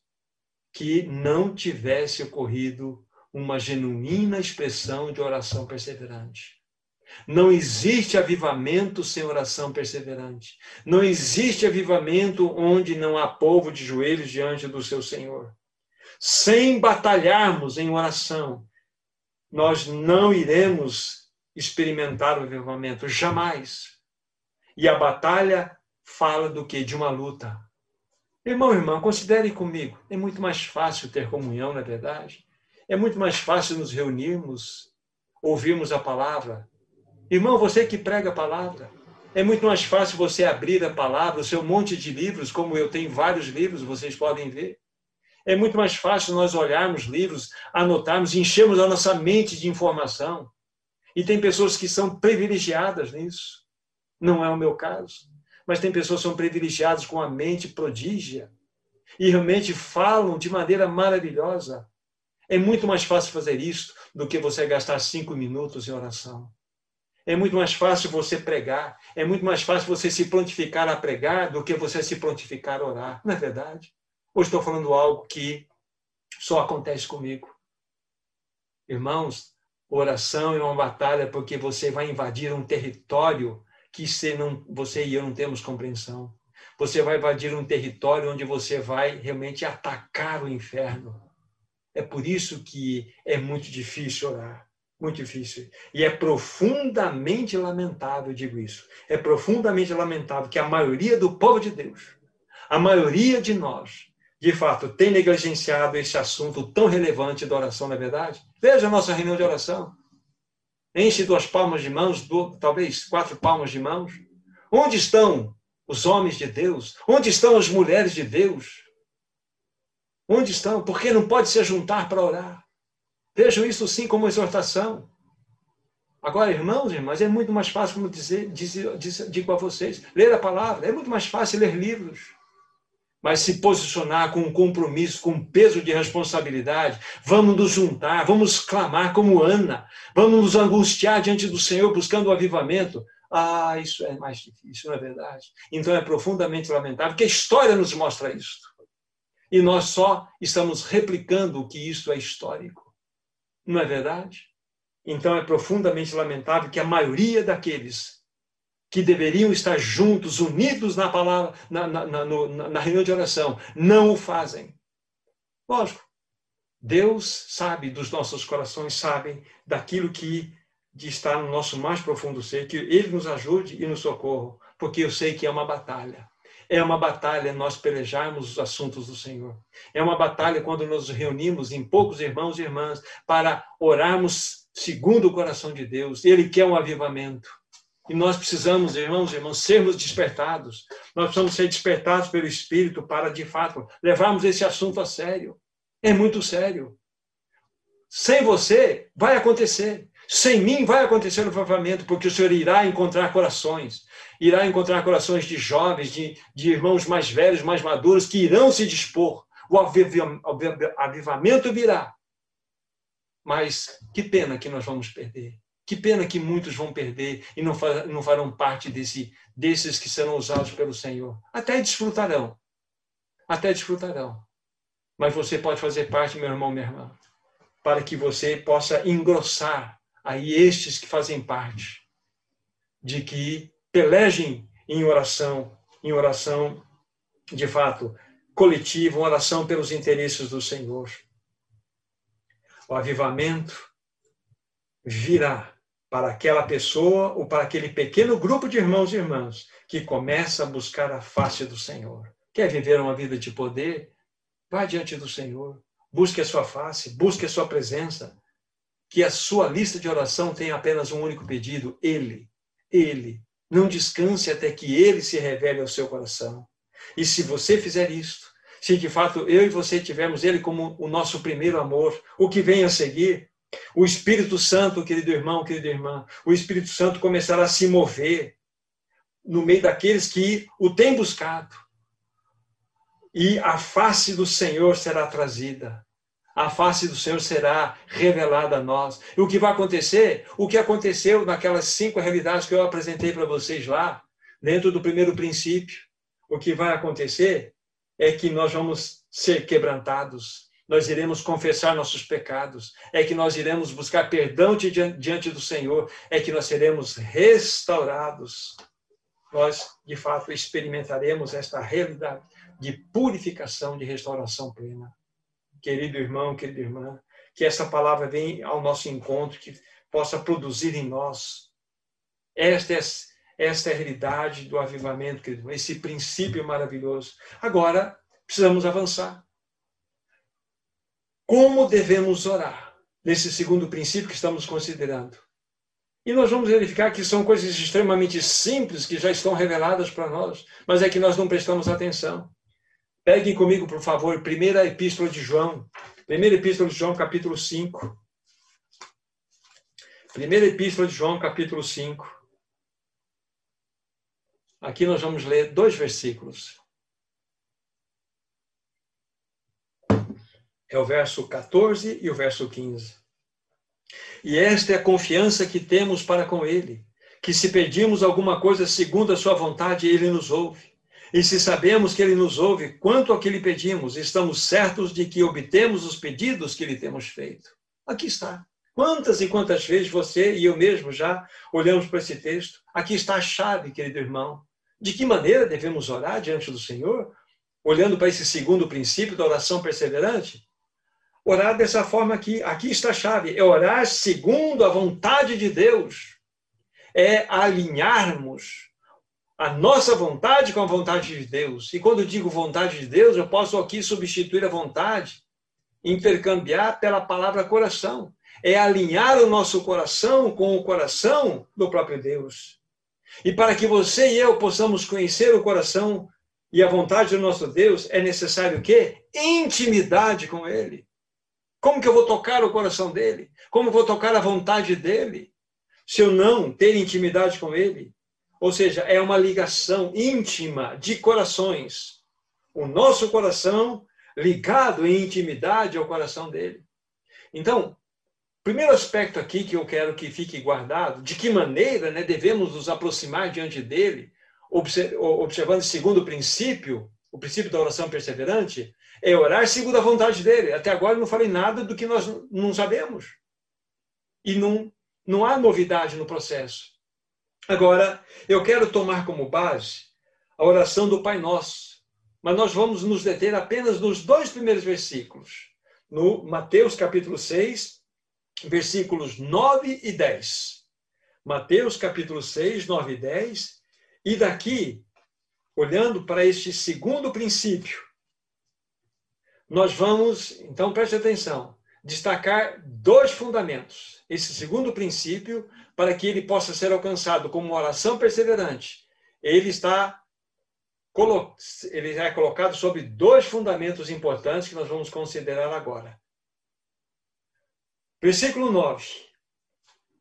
que não tivesse ocorrido uma genuína expressão de oração perseverante. Não existe avivamento sem oração perseverante. Não existe avivamento onde não há povo de joelhos diante do seu Senhor. Sem batalharmos em oração, nós não iremos experimentar o avivamento, jamais. E a batalha fala do que? De uma luta. Irmão, irmã, considere comigo. É muito mais fácil ter comunhão, na é verdade. É muito mais fácil nos reunirmos, ouvirmos a palavra. Irmão, você que prega a palavra, é muito mais fácil você abrir a palavra, o seu monte de livros, como eu tenho vários livros, vocês podem ver. É muito mais fácil nós olharmos livros, anotarmos, enchermos a nossa mente de informação. E tem pessoas que são privilegiadas nisso. Não é o meu caso. Mas tem pessoas que são privilegiadas com a mente prodígia e realmente falam de maneira maravilhosa. É muito mais fácil fazer isso do que você gastar cinco minutos em oração. É muito mais fácil você pregar. É muito mais fácil você se prontificar a pregar do que você se prontificar a orar. Não é verdade? Hoje estou falando algo que só acontece comigo. Irmãos, oração é uma batalha porque você vai invadir um território que você, não, você e eu não temos compreensão. Você vai invadir um território onde você vai realmente atacar o inferno. É por isso que é muito difícil orar. Muito difícil. E é profundamente lamentável, digo isso. É profundamente lamentável que a maioria do povo de Deus, a maioria de nós, de fato, tem negligenciado esse assunto tão relevante da oração, na é verdade? Veja a nossa reunião de oração. Enche duas palmas de mãos, talvez quatro palmas de mãos. Onde estão os homens de Deus? Onde estão as mulheres de Deus? Onde estão? Porque não pode se juntar para orar. Vejam isso sim como exortação. Agora, irmãos e irmãs, é muito mais fácil, como dizer, dizer, digo a vocês, ler a palavra. É muito mais fácil ler livros. Mas se posicionar com um compromisso, com um peso de responsabilidade, vamos nos juntar, vamos clamar como Ana, vamos nos angustiar diante do Senhor buscando o avivamento. Ah, isso é mais difícil, não é verdade? Então é profundamente lamentável que a história nos mostra isso e nós só estamos replicando que isso é histórico. Não é verdade? Então é profundamente lamentável que a maioria daqueles que deveriam estar juntos, unidos na palavra, na, na, na, na reunião de oração, não o fazem. Lógico, Deus sabe dos nossos corações, sabe daquilo que está no nosso mais profundo ser, que Ele nos ajude e nos socorra, porque eu sei que é uma batalha. É uma batalha nós pelejarmos os assuntos do Senhor. É uma batalha quando nos reunimos em poucos irmãos e irmãs para orarmos segundo o coração de Deus. Ele quer um avivamento. E nós precisamos, irmãos e irmãs, sermos despertados. Nós precisamos ser despertados pelo Espírito para, de fato, levarmos esse assunto a sério. É muito sério. Sem você, vai acontecer. Sem mim, vai acontecer o avivamento, porque o Senhor irá encontrar corações irá encontrar corações de jovens, de, de irmãos mais velhos, mais maduros, que irão se dispor. O avivamento virá. Mas que pena que nós vamos perder. Que pena que muitos vão perder e não, não farão parte desse, desses que serão usados pelo Senhor. Até desfrutarão. Até desfrutarão. Mas você pode fazer parte, meu irmão, minha irmã, para que você possa engrossar aí estes que fazem parte, de que pelejem em oração, em oração de fato coletiva, uma oração pelos interesses do Senhor. O avivamento virá para aquela pessoa ou para aquele pequeno grupo de irmãos e irmãs que começa a buscar a face do Senhor. Quer viver uma vida de poder? Vá diante do Senhor. Busque a sua face, busque a sua presença. Que a sua lista de oração tenha apenas um único pedido: Ele. Ele. Não descanse até que Ele se revele ao seu coração. E se você fizer isto, se de fato eu e você tivermos Ele como o nosso primeiro amor, o que vem a seguir, o Espírito Santo, querido irmão, querida irmã, o Espírito Santo começará a se mover no meio daqueles que o têm buscado. E a face do Senhor será trazida. A face do Senhor será revelada a nós. E o que vai acontecer? O que aconteceu naquelas cinco realidades que eu apresentei para vocês lá, dentro do primeiro princípio. O que vai acontecer é que nós vamos ser quebrantados, nós iremos confessar nossos pecados, é que nós iremos buscar perdão diante do Senhor, é que nós seremos restaurados. Nós, de fato, experimentaremos esta realidade de purificação, de restauração plena. Querido irmão, querida irmã, que essa palavra venha ao nosso encontro, que possa produzir em nós esta esta é a realidade do avivamento, querido, esse princípio maravilhoso. Agora, precisamos avançar. Como devemos orar? Nesse segundo princípio que estamos considerando. E nós vamos verificar que são coisas extremamente simples que já estão reveladas para nós, mas é que nós não prestamos atenção. Peguem comigo, por favor, primeira epístola de João. Primeira epístola de João, capítulo 5. Primeira epístola de João, capítulo 5. Aqui nós vamos ler dois versículos. É o verso 14 e o verso 15. E esta é a confiança que temos para com Ele, que se pedimos alguma coisa segundo a Sua vontade, Ele nos ouve. E se sabemos que Ele nos ouve quanto ao que lhe pedimos, estamos certos de que obtemos os pedidos que lhe temos feito. Aqui está. Quantas e quantas vezes você e eu mesmo já olhamos para esse texto? Aqui está a chave, querido irmão. De que maneira devemos orar diante do Senhor? Olhando para esse segundo princípio da oração perseverante? Orar dessa forma aqui, aqui está a chave, é orar segundo a vontade de Deus. É alinharmos a nossa vontade com a vontade de Deus. E quando digo vontade de Deus, eu posso aqui substituir a vontade, intercambiar pela palavra coração. É alinhar o nosso coração com o coração do próprio Deus. E para que você e eu possamos conhecer o coração e a vontade do nosso Deus, é necessário o quê? Intimidade com Ele. Como que eu vou tocar o coração dele? Como vou tocar a vontade dele? Se eu não ter intimidade com ele? Ou seja, é uma ligação íntima de corações. O nosso coração ligado em intimidade ao coração dele. Então, primeiro aspecto aqui que eu quero que fique guardado, de que maneira né, devemos nos aproximar diante dele, observando o segundo princípio, o princípio da oração perseverante, é orar segundo a vontade dele. Até agora eu não falei nada do que nós não sabemos. E não, não há novidade no processo. Agora, eu quero tomar como base a oração do Pai Nosso. Mas nós vamos nos deter apenas nos dois primeiros versículos. No Mateus capítulo 6, versículos 9 e 10. Mateus capítulo 6, 9 e 10. E daqui, olhando para este segundo princípio, nós vamos, então preste atenção, destacar dois fundamentos. Esse segundo princípio, para que ele possa ser alcançado como uma oração perseverante, ele está ele é colocado sobre dois fundamentos importantes que nós vamos considerar agora. Versículo 9.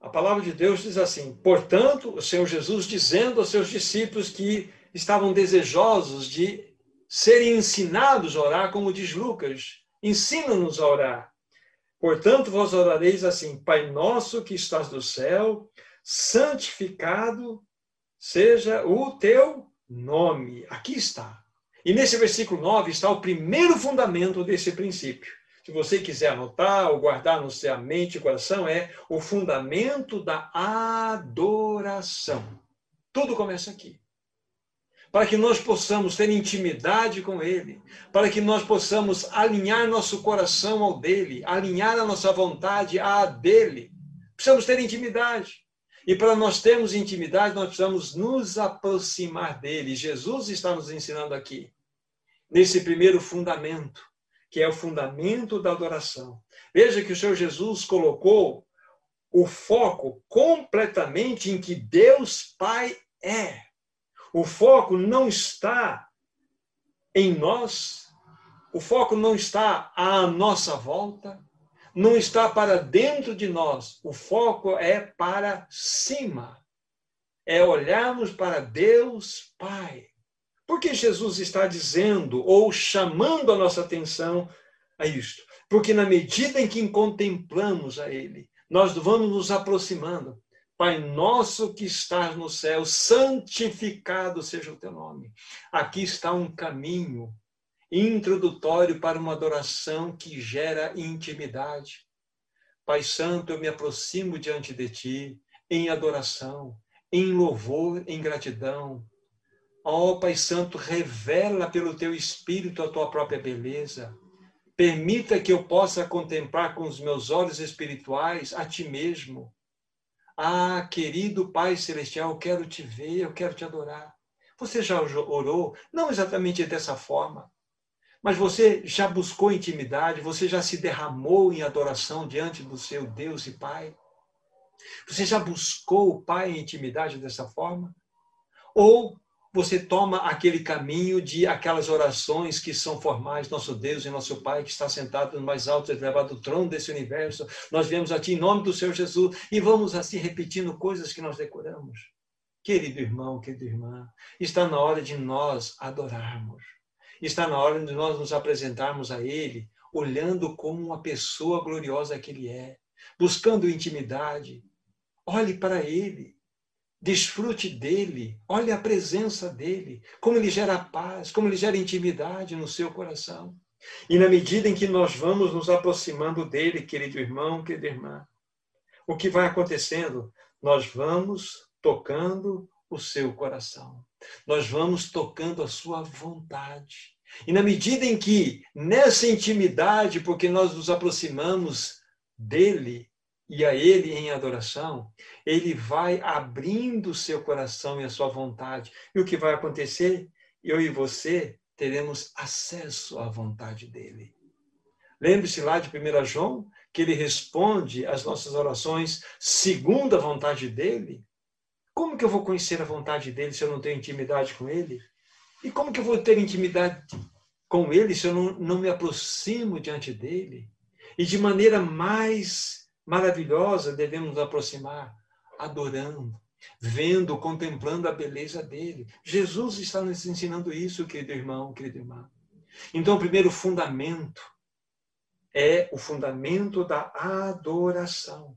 A palavra de Deus diz assim: Portanto, o Senhor Jesus dizendo aos seus discípulos que estavam desejosos de serem ensinados a orar, como diz Lucas, ensina-nos a orar. Portanto, vós orareis assim: Pai nosso que estás no céu, santificado seja o teu nome. Aqui está. E nesse versículo 9 está o primeiro fundamento desse princípio. Se você quiser anotar ou guardar no seu mente e coração, é o fundamento da adoração. Tudo começa aqui para que nós possamos ter intimidade com Ele, para que nós possamos alinhar nosso coração ao dele, alinhar a nossa vontade à dele. Precisamos ter intimidade. E para nós termos intimidade, nós precisamos nos aproximar dele. Jesus está nos ensinando aqui, nesse primeiro fundamento, que é o fundamento da adoração. Veja que o Senhor Jesus colocou o foco completamente em que Deus Pai é. O foco não está em nós, o foco não está à nossa volta, não está para dentro de nós, o foco é para cima. É olharmos para Deus Pai. Por que Jesus está dizendo ou chamando a nossa atenção a isto? Porque na medida em que contemplamos a Ele, nós vamos nos aproximando Pai nosso que estás no céu, santificado seja o teu nome. Aqui está um caminho introdutório para uma adoração que gera intimidade. Pai Santo, eu me aproximo diante de ti em adoração, em louvor, em gratidão. Ó oh, Pai Santo, revela pelo teu espírito a tua própria beleza. Permita que eu possa contemplar com os meus olhos espirituais a ti mesmo ah, querido Pai Celestial, eu quero te ver, eu quero te adorar. Você já orou? Não exatamente dessa forma, mas você já buscou intimidade, você já se derramou em adoração diante do seu Deus e Pai? Você já buscou o Pai em intimidade dessa forma? Ou você toma aquele caminho de aquelas orações que são formais, nosso Deus e nosso Pai, que está sentado no mais alto e elevado trono desse universo. Nós viemos a Ti em nome do Senhor Jesus e vamos assim repetindo coisas que nós decoramos. Querido irmão, querida irmã, está na hora de nós adorarmos. Está na hora de nós nos apresentarmos a Ele, olhando como uma pessoa gloriosa que Ele é, buscando intimidade. Olhe para Ele, Desfrute dele, olhe a presença dele, como ele gera paz, como ele gera intimidade no seu coração. E na medida em que nós vamos nos aproximando dele, querido irmão, querida irmã, o que vai acontecendo? Nós vamos tocando o seu coração. Nós vamos tocando a sua vontade. E na medida em que, nessa intimidade, porque nós nos aproximamos dele, e a Ele em adoração, Ele vai abrindo o seu coração e a sua vontade. E o que vai acontecer? Eu e você teremos acesso à vontade dEle. Lembre-se lá de 1 João, que ele responde às nossas orações segundo a vontade dEle. Como que eu vou conhecer a vontade dEle se eu não tenho intimidade com Ele? E como que eu vou ter intimidade com Ele se eu não, não me aproximo diante dEle? E de maneira mais maravilhosa devemos nos aproximar adorando, vendo, contemplando a beleza dele. Jesus está nos ensinando isso, querido irmão, querida irmã. Então, o primeiro fundamento é o fundamento da adoração.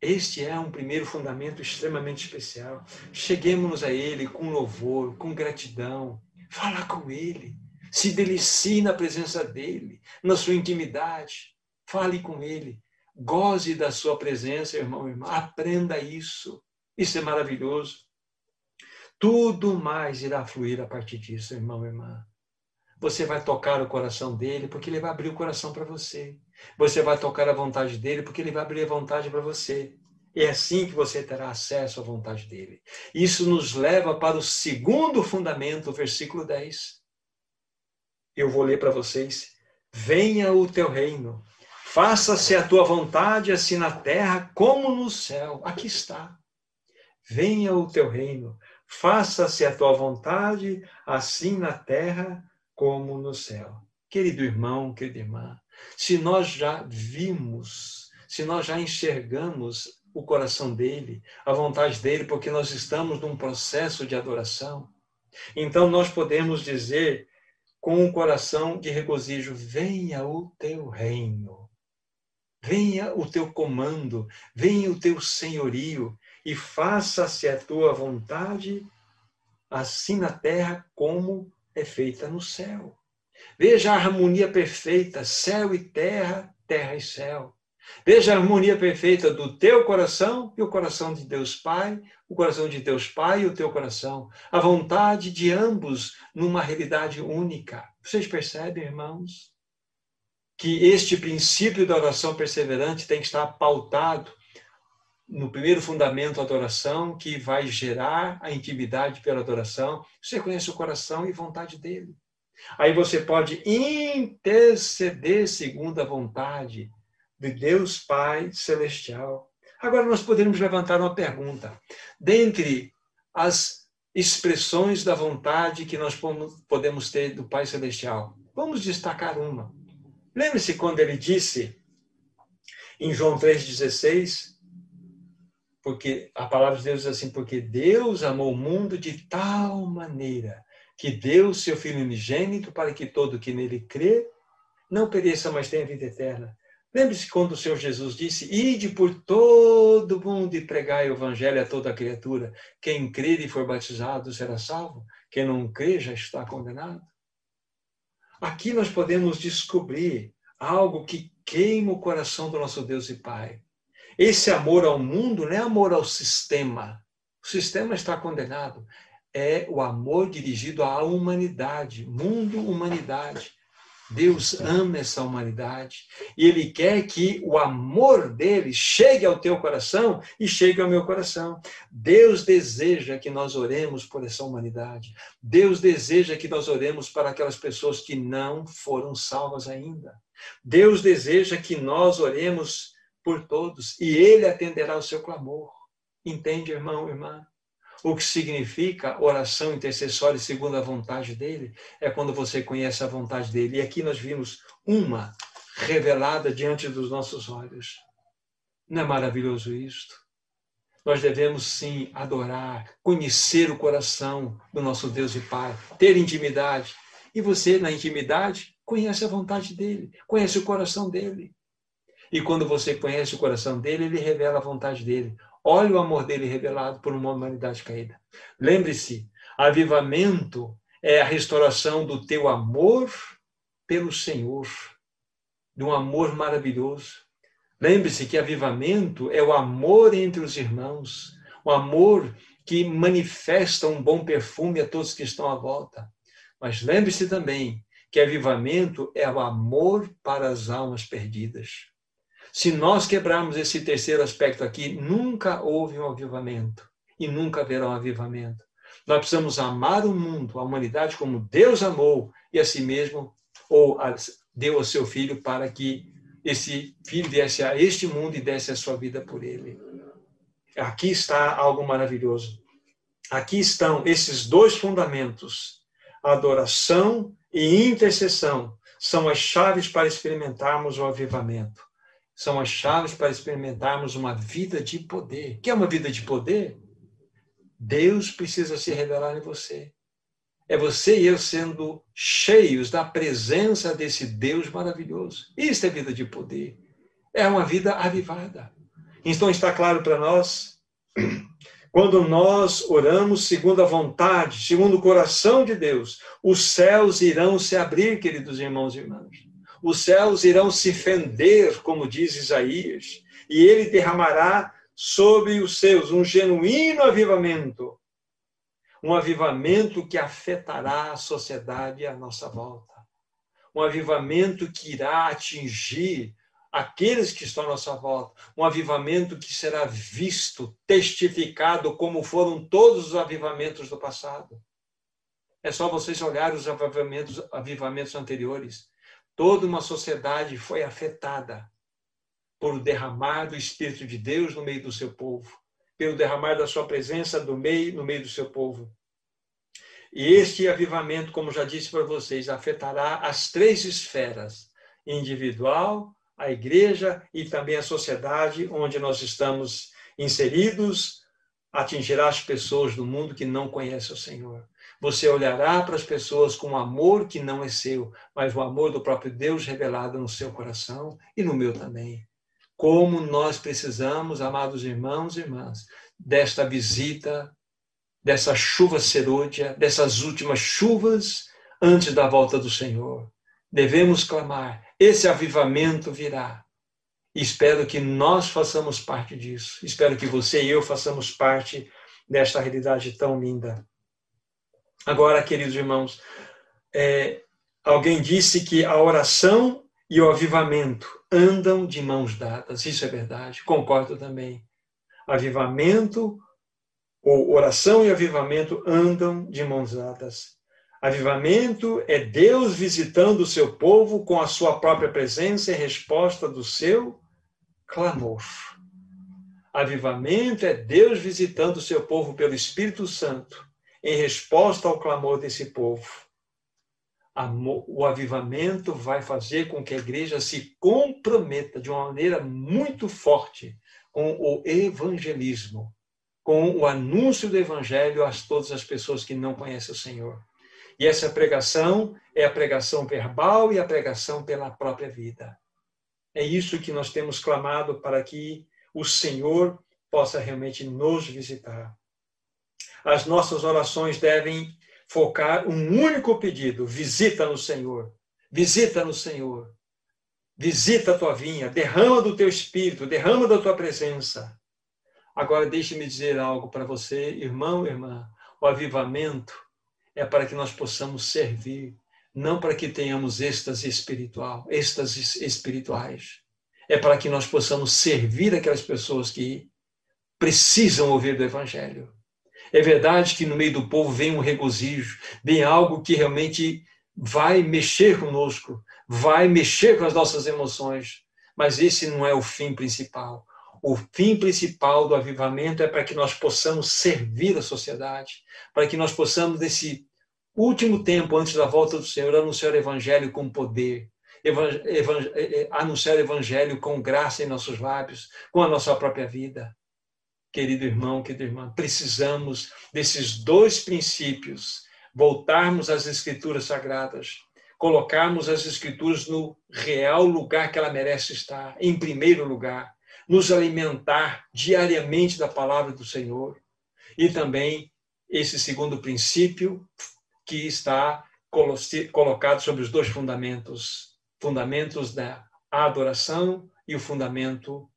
Este é um primeiro fundamento extremamente especial. Cheguemos a Ele com louvor, com gratidão, falar com Ele, se delicie na presença dEle, na sua intimidade. Fale com Ele, Goze da sua presença, irmão, irmã. Aprenda isso. Isso é maravilhoso. Tudo mais irá fluir a partir disso, irmão, irmã. Você vai tocar o coração dele, porque ele vai abrir o coração para você. Você vai tocar a vontade dele, porque ele vai abrir a vontade para você. É assim que você terá acesso à vontade dele. Isso nos leva para o segundo fundamento, versículo 10. Eu vou ler para vocês. Venha o teu reino Faça-se a tua vontade, assim na terra como no céu. Aqui está. Venha o teu reino. Faça-se a tua vontade, assim na terra como no céu. Querido irmão, querida irmã, se nós já vimos, se nós já enxergamos o coração dele, a vontade dele, porque nós estamos num processo de adoração, então nós podemos dizer com um coração de regozijo: venha o teu reino venha o teu comando, venha o teu senhorio e faça-se a tua vontade, assim na terra como é feita no céu. Veja a harmonia perfeita, céu e terra, terra e céu. Veja a harmonia perfeita do teu coração e o coração de Deus Pai, o coração de Deus Pai e o teu coração. A vontade de ambos numa realidade única. Vocês percebem, irmãos? Que este princípio da oração perseverante tem que estar pautado no primeiro fundamento, a adoração, que vai gerar a intimidade pela adoração. Você conhece o coração e vontade dele. Aí você pode interceder segundo a vontade de Deus Pai Celestial. Agora nós podemos levantar uma pergunta. Dentre as expressões da vontade que nós podemos ter do Pai Celestial, vamos destacar uma. Lembre-se quando ele disse em João 3,16, porque a palavra de Deus diz assim, porque Deus amou o mundo de tal maneira que deu o seu Filho unigênito para que todo que nele crê não pereça, mas tenha vida eterna. Lembre-se quando o Senhor Jesus disse: Ide por todo mundo e pregai o evangelho a toda criatura. Quem crer e for batizado será salvo, quem não crê já está condenado. Aqui nós podemos descobrir algo que queima o coração do nosso Deus e Pai. Esse amor ao mundo não é amor ao sistema. O sistema está condenado é o amor dirigido à humanidade, mundo, humanidade. Deus ama essa humanidade e Ele quer que o amor dele chegue ao teu coração e chegue ao meu coração. Deus deseja que nós oremos por essa humanidade. Deus deseja que nós oremos para aquelas pessoas que não foram salvas ainda. Deus deseja que nós oremos por todos e Ele atenderá o seu clamor. Entende, irmão, irmã? O que significa oração intercessória segundo a vontade dele é quando você conhece a vontade dele. E aqui nós vimos uma revelada diante dos nossos olhos. Não é maravilhoso isto? Nós devemos sim adorar, conhecer o coração do nosso Deus e Pai, ter intimidade. E você, na intimidade, conhece a vontade dele, conhece o coração dele. E quando você conhece o coração dele, ele revela a vontade dele. Olha o amor dele revelado por uma humanidade caída. Lembre-se, avivamento é a restauração do teu amor pelo Senhor, de um amor maravilhoso. Lembre-se que avivamento é o amor entre os irmãos, o amor que manifesta um bom perfume a todos que estão à volta. Mas lembre-se também que avivamento é o amor para as almas perdidas. Se nós quebrarmos esse terceiro aspecto aqui, nunca houve um avivamento e nunca haverá um avivamento. Nós precisamos amar o mundo, a humanidade, como Deus amou e a si mesmo, ou deu ao seu filho para que esse filho viesse a este mundo e desse a sua vida por ele. Aqui está algo maravilhoso. Aqui estão esses dois fundamentos: adoração e intercessão são as chaves para experimentarmos o avivamento são as chaves para experimentarmos uma vida de poder. Que é uma vida de poder? Deus precisa se revelar em você. É você e eu sendo cheios da presença desse Deus maravilhoso. Isso é vida de poder. É uma vida avivada. Então está claro para nós, quando nós oramos segundo a vontade, segundo o coração de Deus, os céus irão se abrir, queridos irmãos e irmãs os céus irão se fender, como diz Isaías, e ele derramará sobre os seus um genuíno avivamento, um avivamento que afetará a sociedade à nossa volta, um avivamento que irá atingir aqueles que estão à nossa volta, um avivamento que será visto, testificado, como foram todos os avivamentos do passado. É só vocês olharem os avivamentos, avivamentos anteriores. Toda uma sociedade foi afetada por derramar do Espírito de Deus no meio do seu povo, pelo derramar da sua presença do meio, no meio do seu povo. E este avivamento, como já disse para vocês, afetará as três esferas: individual, a igreja e também a sociedade onde nós estamos inseridos, atingirá as pessoas do mundo que não conhecem o Senhor. Você olhará para as pessoas com um amor que não é seu, mas o amor do próprio Deus revelado no seu coração e no meu também. como nós precisamos, amados irmãos e irmãs, desta visita, dessa chuva serôdia, dessas últimas chuvas antes da volta do Senhor. Devemos clamar: esse avivamento virá. Espero que nós façamos parte disso. Espero que você e eu façamos parte desta realidade tão linda. Agora, queridos irmãos, é, alguém disse que a oração e o avivamento andam de mãos dadas. Isso é verdade, concordo também. Avivamento, ou oração e avivamento andam de mãos dadas. Avivamento é Deus visitando o seu povo com a sua própria presença em resposta do seu clamor. Avivamento é Deus visitando o seu povo pelo Espírito Santo em resposta ao clamor desse povo. O avivamento vai fazer com que a igreja se comprometa de uma maneira muito forte com o evangelismo, com o anúncio do evangelho a todas as pessoas que não conhecem o Senhor. E essa pregação é a pregação verbal e a pregação pela própria vida. É isso que nós temos clamado para que o Senhor possa realmente nos visitar as nossas orações devem focar um único pedido: visita no Senhor, visita no Senhor, visita a tua vinha, derrama do teu espírito, derrama da tua presença. Agora, deixe-me dizer algo para você, irmão, irmã: o avivamento é para que nós possamos servir, não para que tenhamos êxtase espiritual, êxtases espirituais. É para que nós possamos servir aquelas pessoas que precisam ouvir do Evangelho. É verdade que no meio do povo vem um regozijo, vem algo que realmente vai mexer conosco, vai mexer com as nossas emoções, mas esse não é o fim principal. O fim principal do avivamento é para que nós possamos servir a sociedade, para que nós possamos, nesse último tempo antes da volta do Senhor, anunciar o evangelho com poder, eh, eh, anunciar o evangelho com graça em nossos lábios, com a nossa própria vida querido irmão, querida irmã, precisamos desses dois princípios, voltarmos às Escrituras Sagradas, colocarmos as Escrituras no real lugar que ela merece estar, em primeiro lugar, nos alimentar diariamente da palavra do Senhor. E também esse segundo princípio que está colocado sobre os dois fundamentos, fundamentos da adoração e o fundamento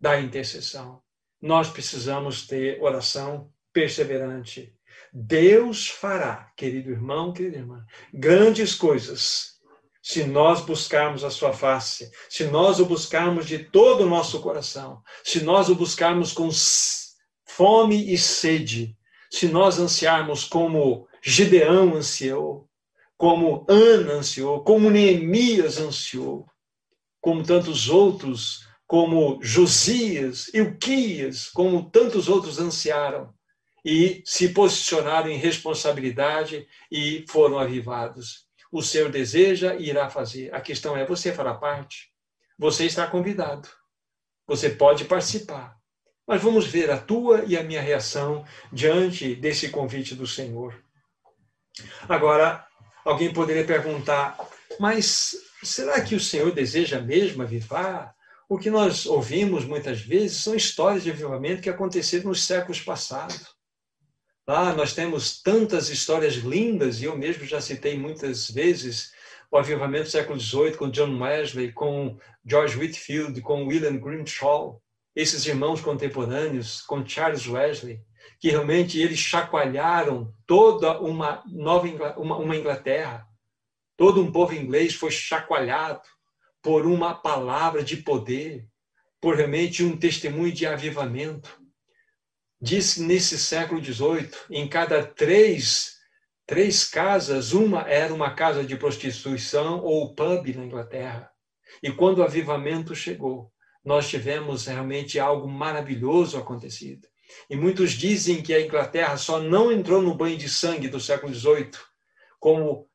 da intercessão nós precisamos ter oração perseverante. Deus fará, querido irmão, querida irmã, grandes coisas se nós buscarmos a sua face, se nós o buscarmos de todo o nosso coração, se nós o buscarmos com fome e sede, se nós ansiarmos como Gideão ansiou, como Ana ansiou, como Neemias ansiou, como tantos outros como Josias, Ilquias, como tantos outros ansiaram e se posicionaram em responsabilidade e foram avivados. O Senhor deseja e irá fazer. A questão é: você fará parte? Você está convidado. Você pode participar. Mas vamos ver a tua e a minha reação diante desse convite do Senhor. Agora, alguém poderia perguntar: mas será que o Senhor deseja mesmo avivar? O que nós ouvimos muitas vezes são histórias de avivamento que aconteceram nos séculos passados. Lá nós temos tantas histórias lindas, e eu mesmo já citei muitas vezes o avivamento do século XVIII com John Wesley, com George Whitfield, com William Grimshaw, esses irmãos contemporâneos, com Charles Wesley, que realmente eles chacoalharam toda uma nova uma, uma Inglaterra. Todo um povo inglês foi chacoalhado por uma palavra de poder, por realmente um testemunho de avivamento. Diz nesse século XVIII, em cada três, três casas, uma era uma casa de prostituição ou pub na Inglaterra. E quando o avivamento chegou, nós tivemos realmente algo maravilhoso acontecido. E muitos dizem que a Inglaterra só não entrou no banho de sangue do século XVIII, como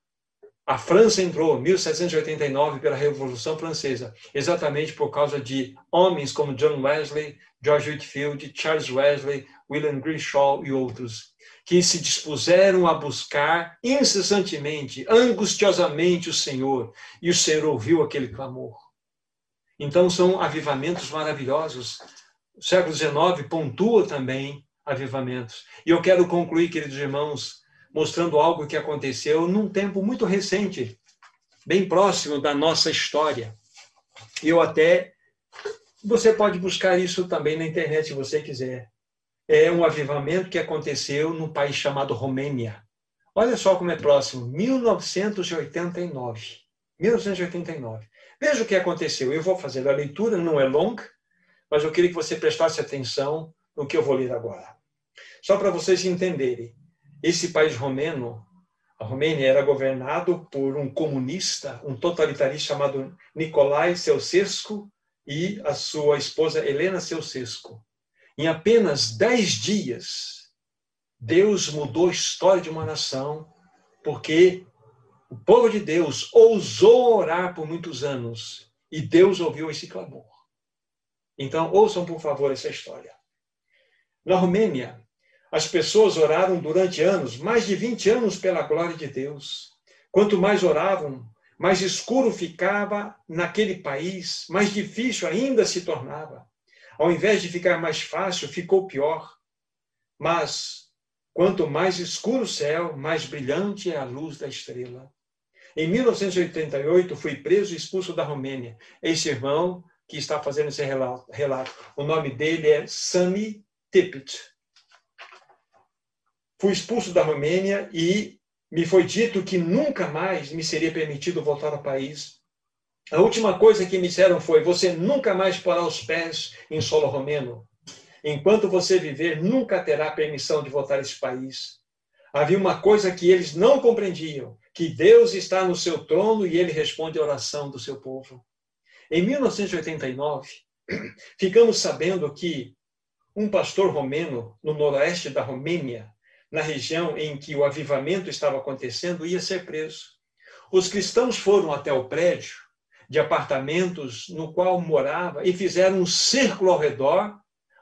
a França entrou em 1789 pela Revolução Francesa, exatamente por causa de homens como John Wesley, George Whitfield, Charles Wesley, William Grimshaw e outros, que se dispuseram a buscar incessantemente, angustiosamente o Senhor, e o Senhor ouviu aquele clamor. Então, são avivamentos maravilhosos. O século XIX pontua também avivamentos. E eu quero concluir, queridos irmãos, mostrando algo que aconteceu num tempo muito recente, bem próximo da nossa história. Eu até. Você pode buscar isso também na internet, se você quiser. É um avivamento que aconteceu num país chamado Romênia. Olha só como é próximo, 1989. 1989. Veja o que aconteceu. Eu vou fazer a leitura, não é longa, mas eu queria que você prestasse atenção no que eu vou ler agora. Só para vocês entenderem. Esse país romeno, a Romênia era governado por um comunista, um totalitarista chamado Nicolae Ceausescu e a sua esposa Helena Ceausescu. Em apenas dez dias, Deus mudou a história de uma nação, porque o povo de Deus ousou orar por muitos anos e Deus ouviu esse clamor. Então, ouçam, por favor, essa história. Na Romênia, as pessoas oraram durante anos, mais de 20 anos, pela glória de Deus. Quanto mais oravam, mais escuro ficava naquele país, mais difícil ainda se tornava. Ao invés de ficar mais fácil, ficou pior. Mas, quanto mais escuro o céu, mais brilhante é a luz da estrela. Em 1988, fui preso e expulso da Romênia. Esse irmão que está fazendo esse relato, o nome dele é Sami Tippett. Fui expulso da Romênia e me foi dito que nunca mais me seria permitido voltar ao país. A última coisa que me disseram foi: você nunca mais porá os pés em solo romeno. Enquanto você viver, nunca terá permissão de voltar a esse país. Havia uma coisa que eles não compreendiam: que Deus está no seu trono e ele responde a oração do seu povo. Em 1989, ficamos sabendo que um pastor romeno no noroeste da Romênia, na região em que o avivamento estava acontecendo, ia ser preso. Os cristãos foram até o prédio de apartamentos no qual morava e fizeram um círculo ao redor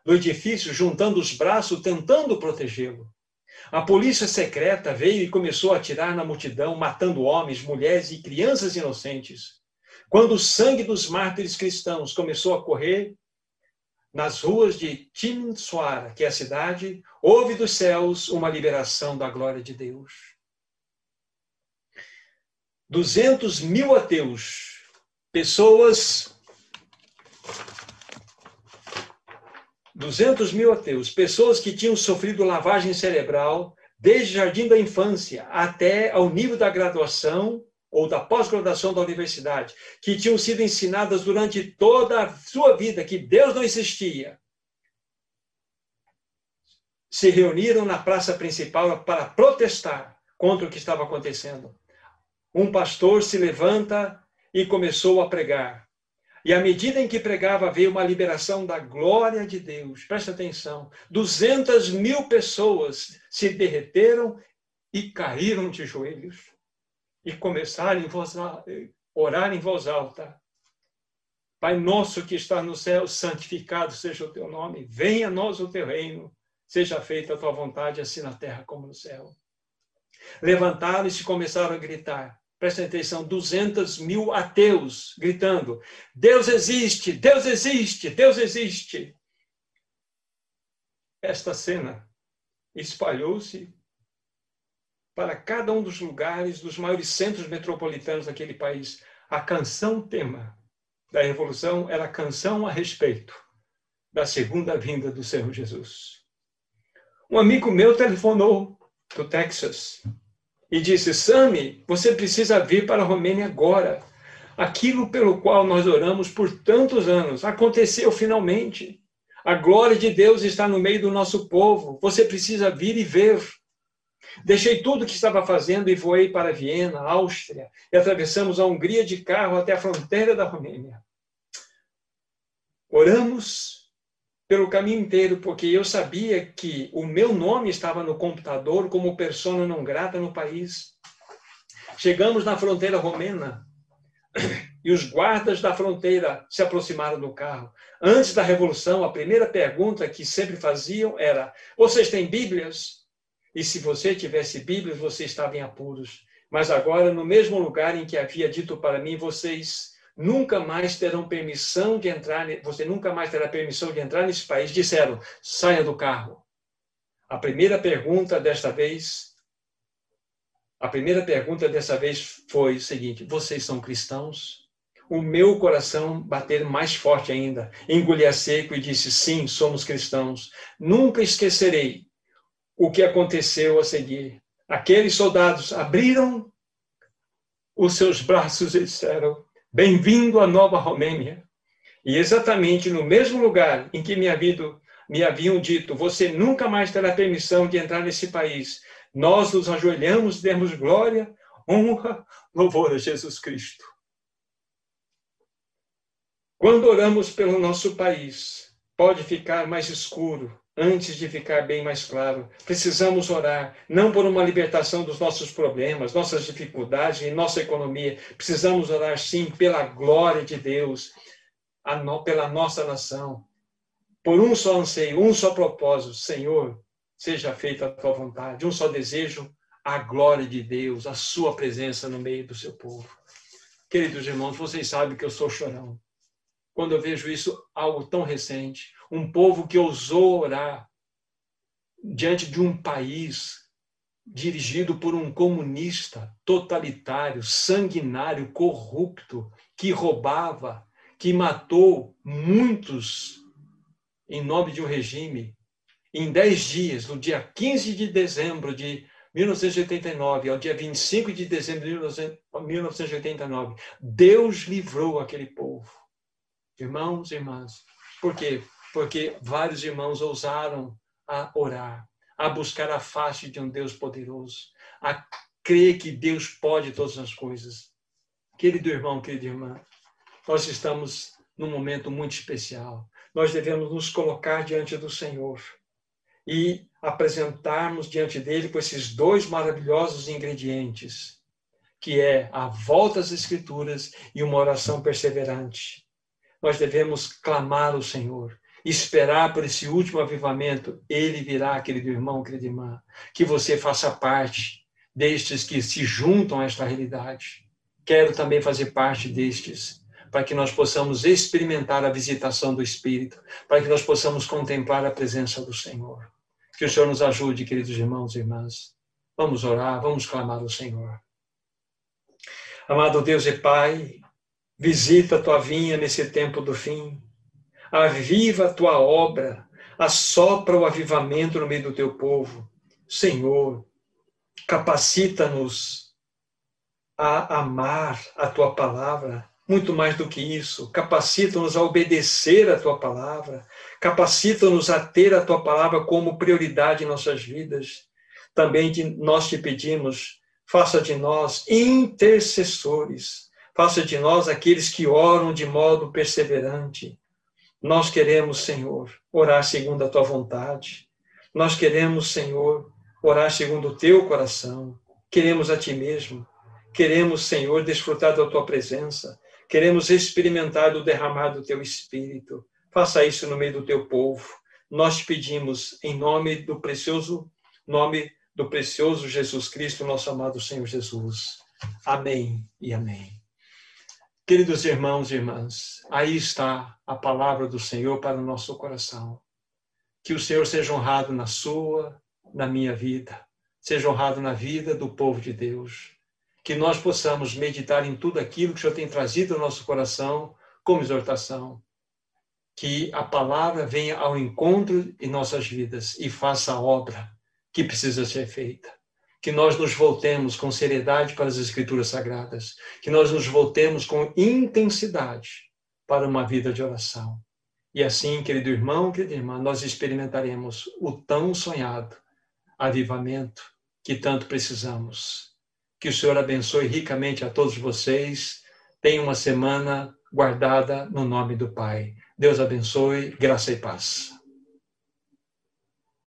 do edifício, juntando os braços, tentando protegê-lo. A polícia secreta veio e começou a atirar na multidão, matando homens, mulheres e crianças inocentes. Quando o sangue dos mártires cristãos começou a correr nas ruas de Timisoara, que é a cidade, houve dos céus uma liberação da glória de Deus. 200 mil ateus, pessoas 200 mil ateus, pessoas que tinham sofrido lavagem cerebral desde o jardim da infância até ao nível da graduação ou da pós-graduação da universidade, que tinham sido ensinadas durante toda a sua vida que Deus não existia, se reuniram na praça principal para protestar contra o que estava acontecendo. Um pastor se levanta e começou a pregar. E à medida em que pregava, veio uma liberação da glória de Deus. Presta atenção: 200 mil pessoas se derreteram e caíram de joelhos e começaram a voz, orar em voz alta. Pai nosso que está no céu, santificado seja o teu nome. Venha a nós o teu reino. Seja feita a tua vontade, assim na terra como no céu. Levantaram-se e começaram a gritar presta atenção, 200 mil ateus gritando: Deus existe, Deus existe, Deus existe. Esta cena espalhou-se para cada um dos lugares dos maiores centros metropolitanos daquele país. A canção tema da Revolução era a canção a respeito da segunda vinda do Senhor Jesus. Um amigo meu telefonou do Texas e disse: Sami, você precisa vir para a Romênia agora. Aquilo pelo qual nós oramos por tantos anos aconteceu finalmente. A glória de Deus está no meio do nosso povo. Você precisa vir e ver. Deixei tudo o que estava fazendo e voei para Viena, Áustria, e atravessamos a Hungria de carro até a fronteira da Romênia. Oramos pelo caminho inteiro, porque eu sabia que o meu nome estava no computador como persona não grata no país. Chegamos na fronteira romena e os guardas da fronteira se aproximaram do carro. Antes da revolução, a primeira pergunta que sempre faziam era: Vocês têm Bíblias? E se você tivesse Bíblias, você estava em apuros. Mas agora, no mesmo lugar em que havia dito para mim, vocês nunca mais terão permissão de entrar, você nunca mais terá permissão de entrar nesse país. Disseram: saia do carro. A primeira pergunta desta vez, a primeira pergunta dessa vez foi o seguinte: vocês são cristãos? O meu coração bateu mais forte ainda. Engoli a seco e disse: sim, somos cristãos. Nunca esquecerei o que aconteceu a seguir. Aqueles soldados abriram os seus braços e disseram: Bem-vindo à Nova Romênia. E exatamente no mesmo lugar em que me, havido, me haviam dito: Você nunca mais terá permissão de entrar nesse país, nós nos ajoelhamos demos glória, honra, louvor a Jesus Cristo. Quando oramos pelo nosso país, pode ficar mais escuro, antes de ficar bem mais claro. Precisamos orar, não por uma libertação dos nossos problemas, nossas dificuldades e nossa economia. Precisamos orar, sim, pela glória de Deus, pela nossa nação. Por um só anseio, um só propósito. Senhor, seja feita a tua vontade. Um só desejo, a glória de Deus, a sua presença no meio do seu povo. Queridos irmãos, vocês sabem que eu sou chorão. Quando eu vejo isso, algo tão recente, um povo que ousou orar diante de um país dirigido por um comunista totalitário, sanguinário, corrupto, que roubava, que matou muitos em nome de um regime. Em dez dias, no dia 15 de dezembro de 1989 ao dia 25 de dezembro de 1989, Deus livrou aquele povo. Irmãos e irmãs, por quê? Porque vários irmãos ousaram a orar, a buscar a face de um Deus poderoso, a crer que Deus pode todas as coisas. Querido irmão, querida irmã, nós estamos num momento muito especial. Nós devemos nos colocar diante do Senhor e apresentarmos diante dele com esses dois maravilhosos ingredientes, que é a volta às Escrituras e uma oração perseverante. Nós devemos clamar ao Senhor, esperar por esse último avivamento, ele virá, querido irmão, querida irmã, que você faça parte destes que se juntam a esta realidade. Quero também fazer parte destes, para que nós possamos experimentar a visitação do Espírito, para que nós possamos contemplar a presença do Senhor. Que o Senhor nos ajude, queridos irmãos e irmãs. Vamos orar, vamos clamar ao Senhor. Amado Deus e Pai, visita a tua vinha nesse tempo do fim aviva a tua obra, assopra o avivamento no meio do teu povo. Senhor, capacita-nos a amar a tua palavra, muito mais do que isso, capacita-nos a obedecer a tua palavra, capacita-nos a ter a tua palavra como prioridade em nossas vidas. Também nós te pedimos, faça de nós intercessores, faça de nós aqueles que oram de modo perseverante, nós queremos, Senhor, orar segundo a tua vontade. Nós queremos, Senhor, orar segundo o teu coração. Queremos a ti mesmo. Queremos, Senhor, desfrutar da tua presença. Queremos experimentar o derramar do teu espírito. Faça isso no meio do teu povo. Nós te pedimos em nome do precioso nome do precioso Jesus Cristo, nosso amado Senhor Jesus. Amém e amém. Queridos irmãos e irmãs, aí está a palavra do Senhor para o nosso coração. Que o Senhor seja honrado na sua, na minha vida, seja honrado na vida do povo de Deus. Que nós possamos meditar em tudo aquilo que o Senhor tem trazido ao nosso coração como exortação. Que a palavra venha ao encontro em nossas vidas e faça a obra que precisa ser feita que nós nos voltemos com seriedade para as Escrituras Sagradas, que nós nos voltemos com intensidade para uma vida de oração. E assim, querido irmão, querida irmã, nós experimentaremos o tão sonhado avivamento que tanto precisamos. Que o Senhor abençoe ricamente a todos vocês. Tenha uma semana guardada no nome do Pai. Deus abençoe, graça e paz.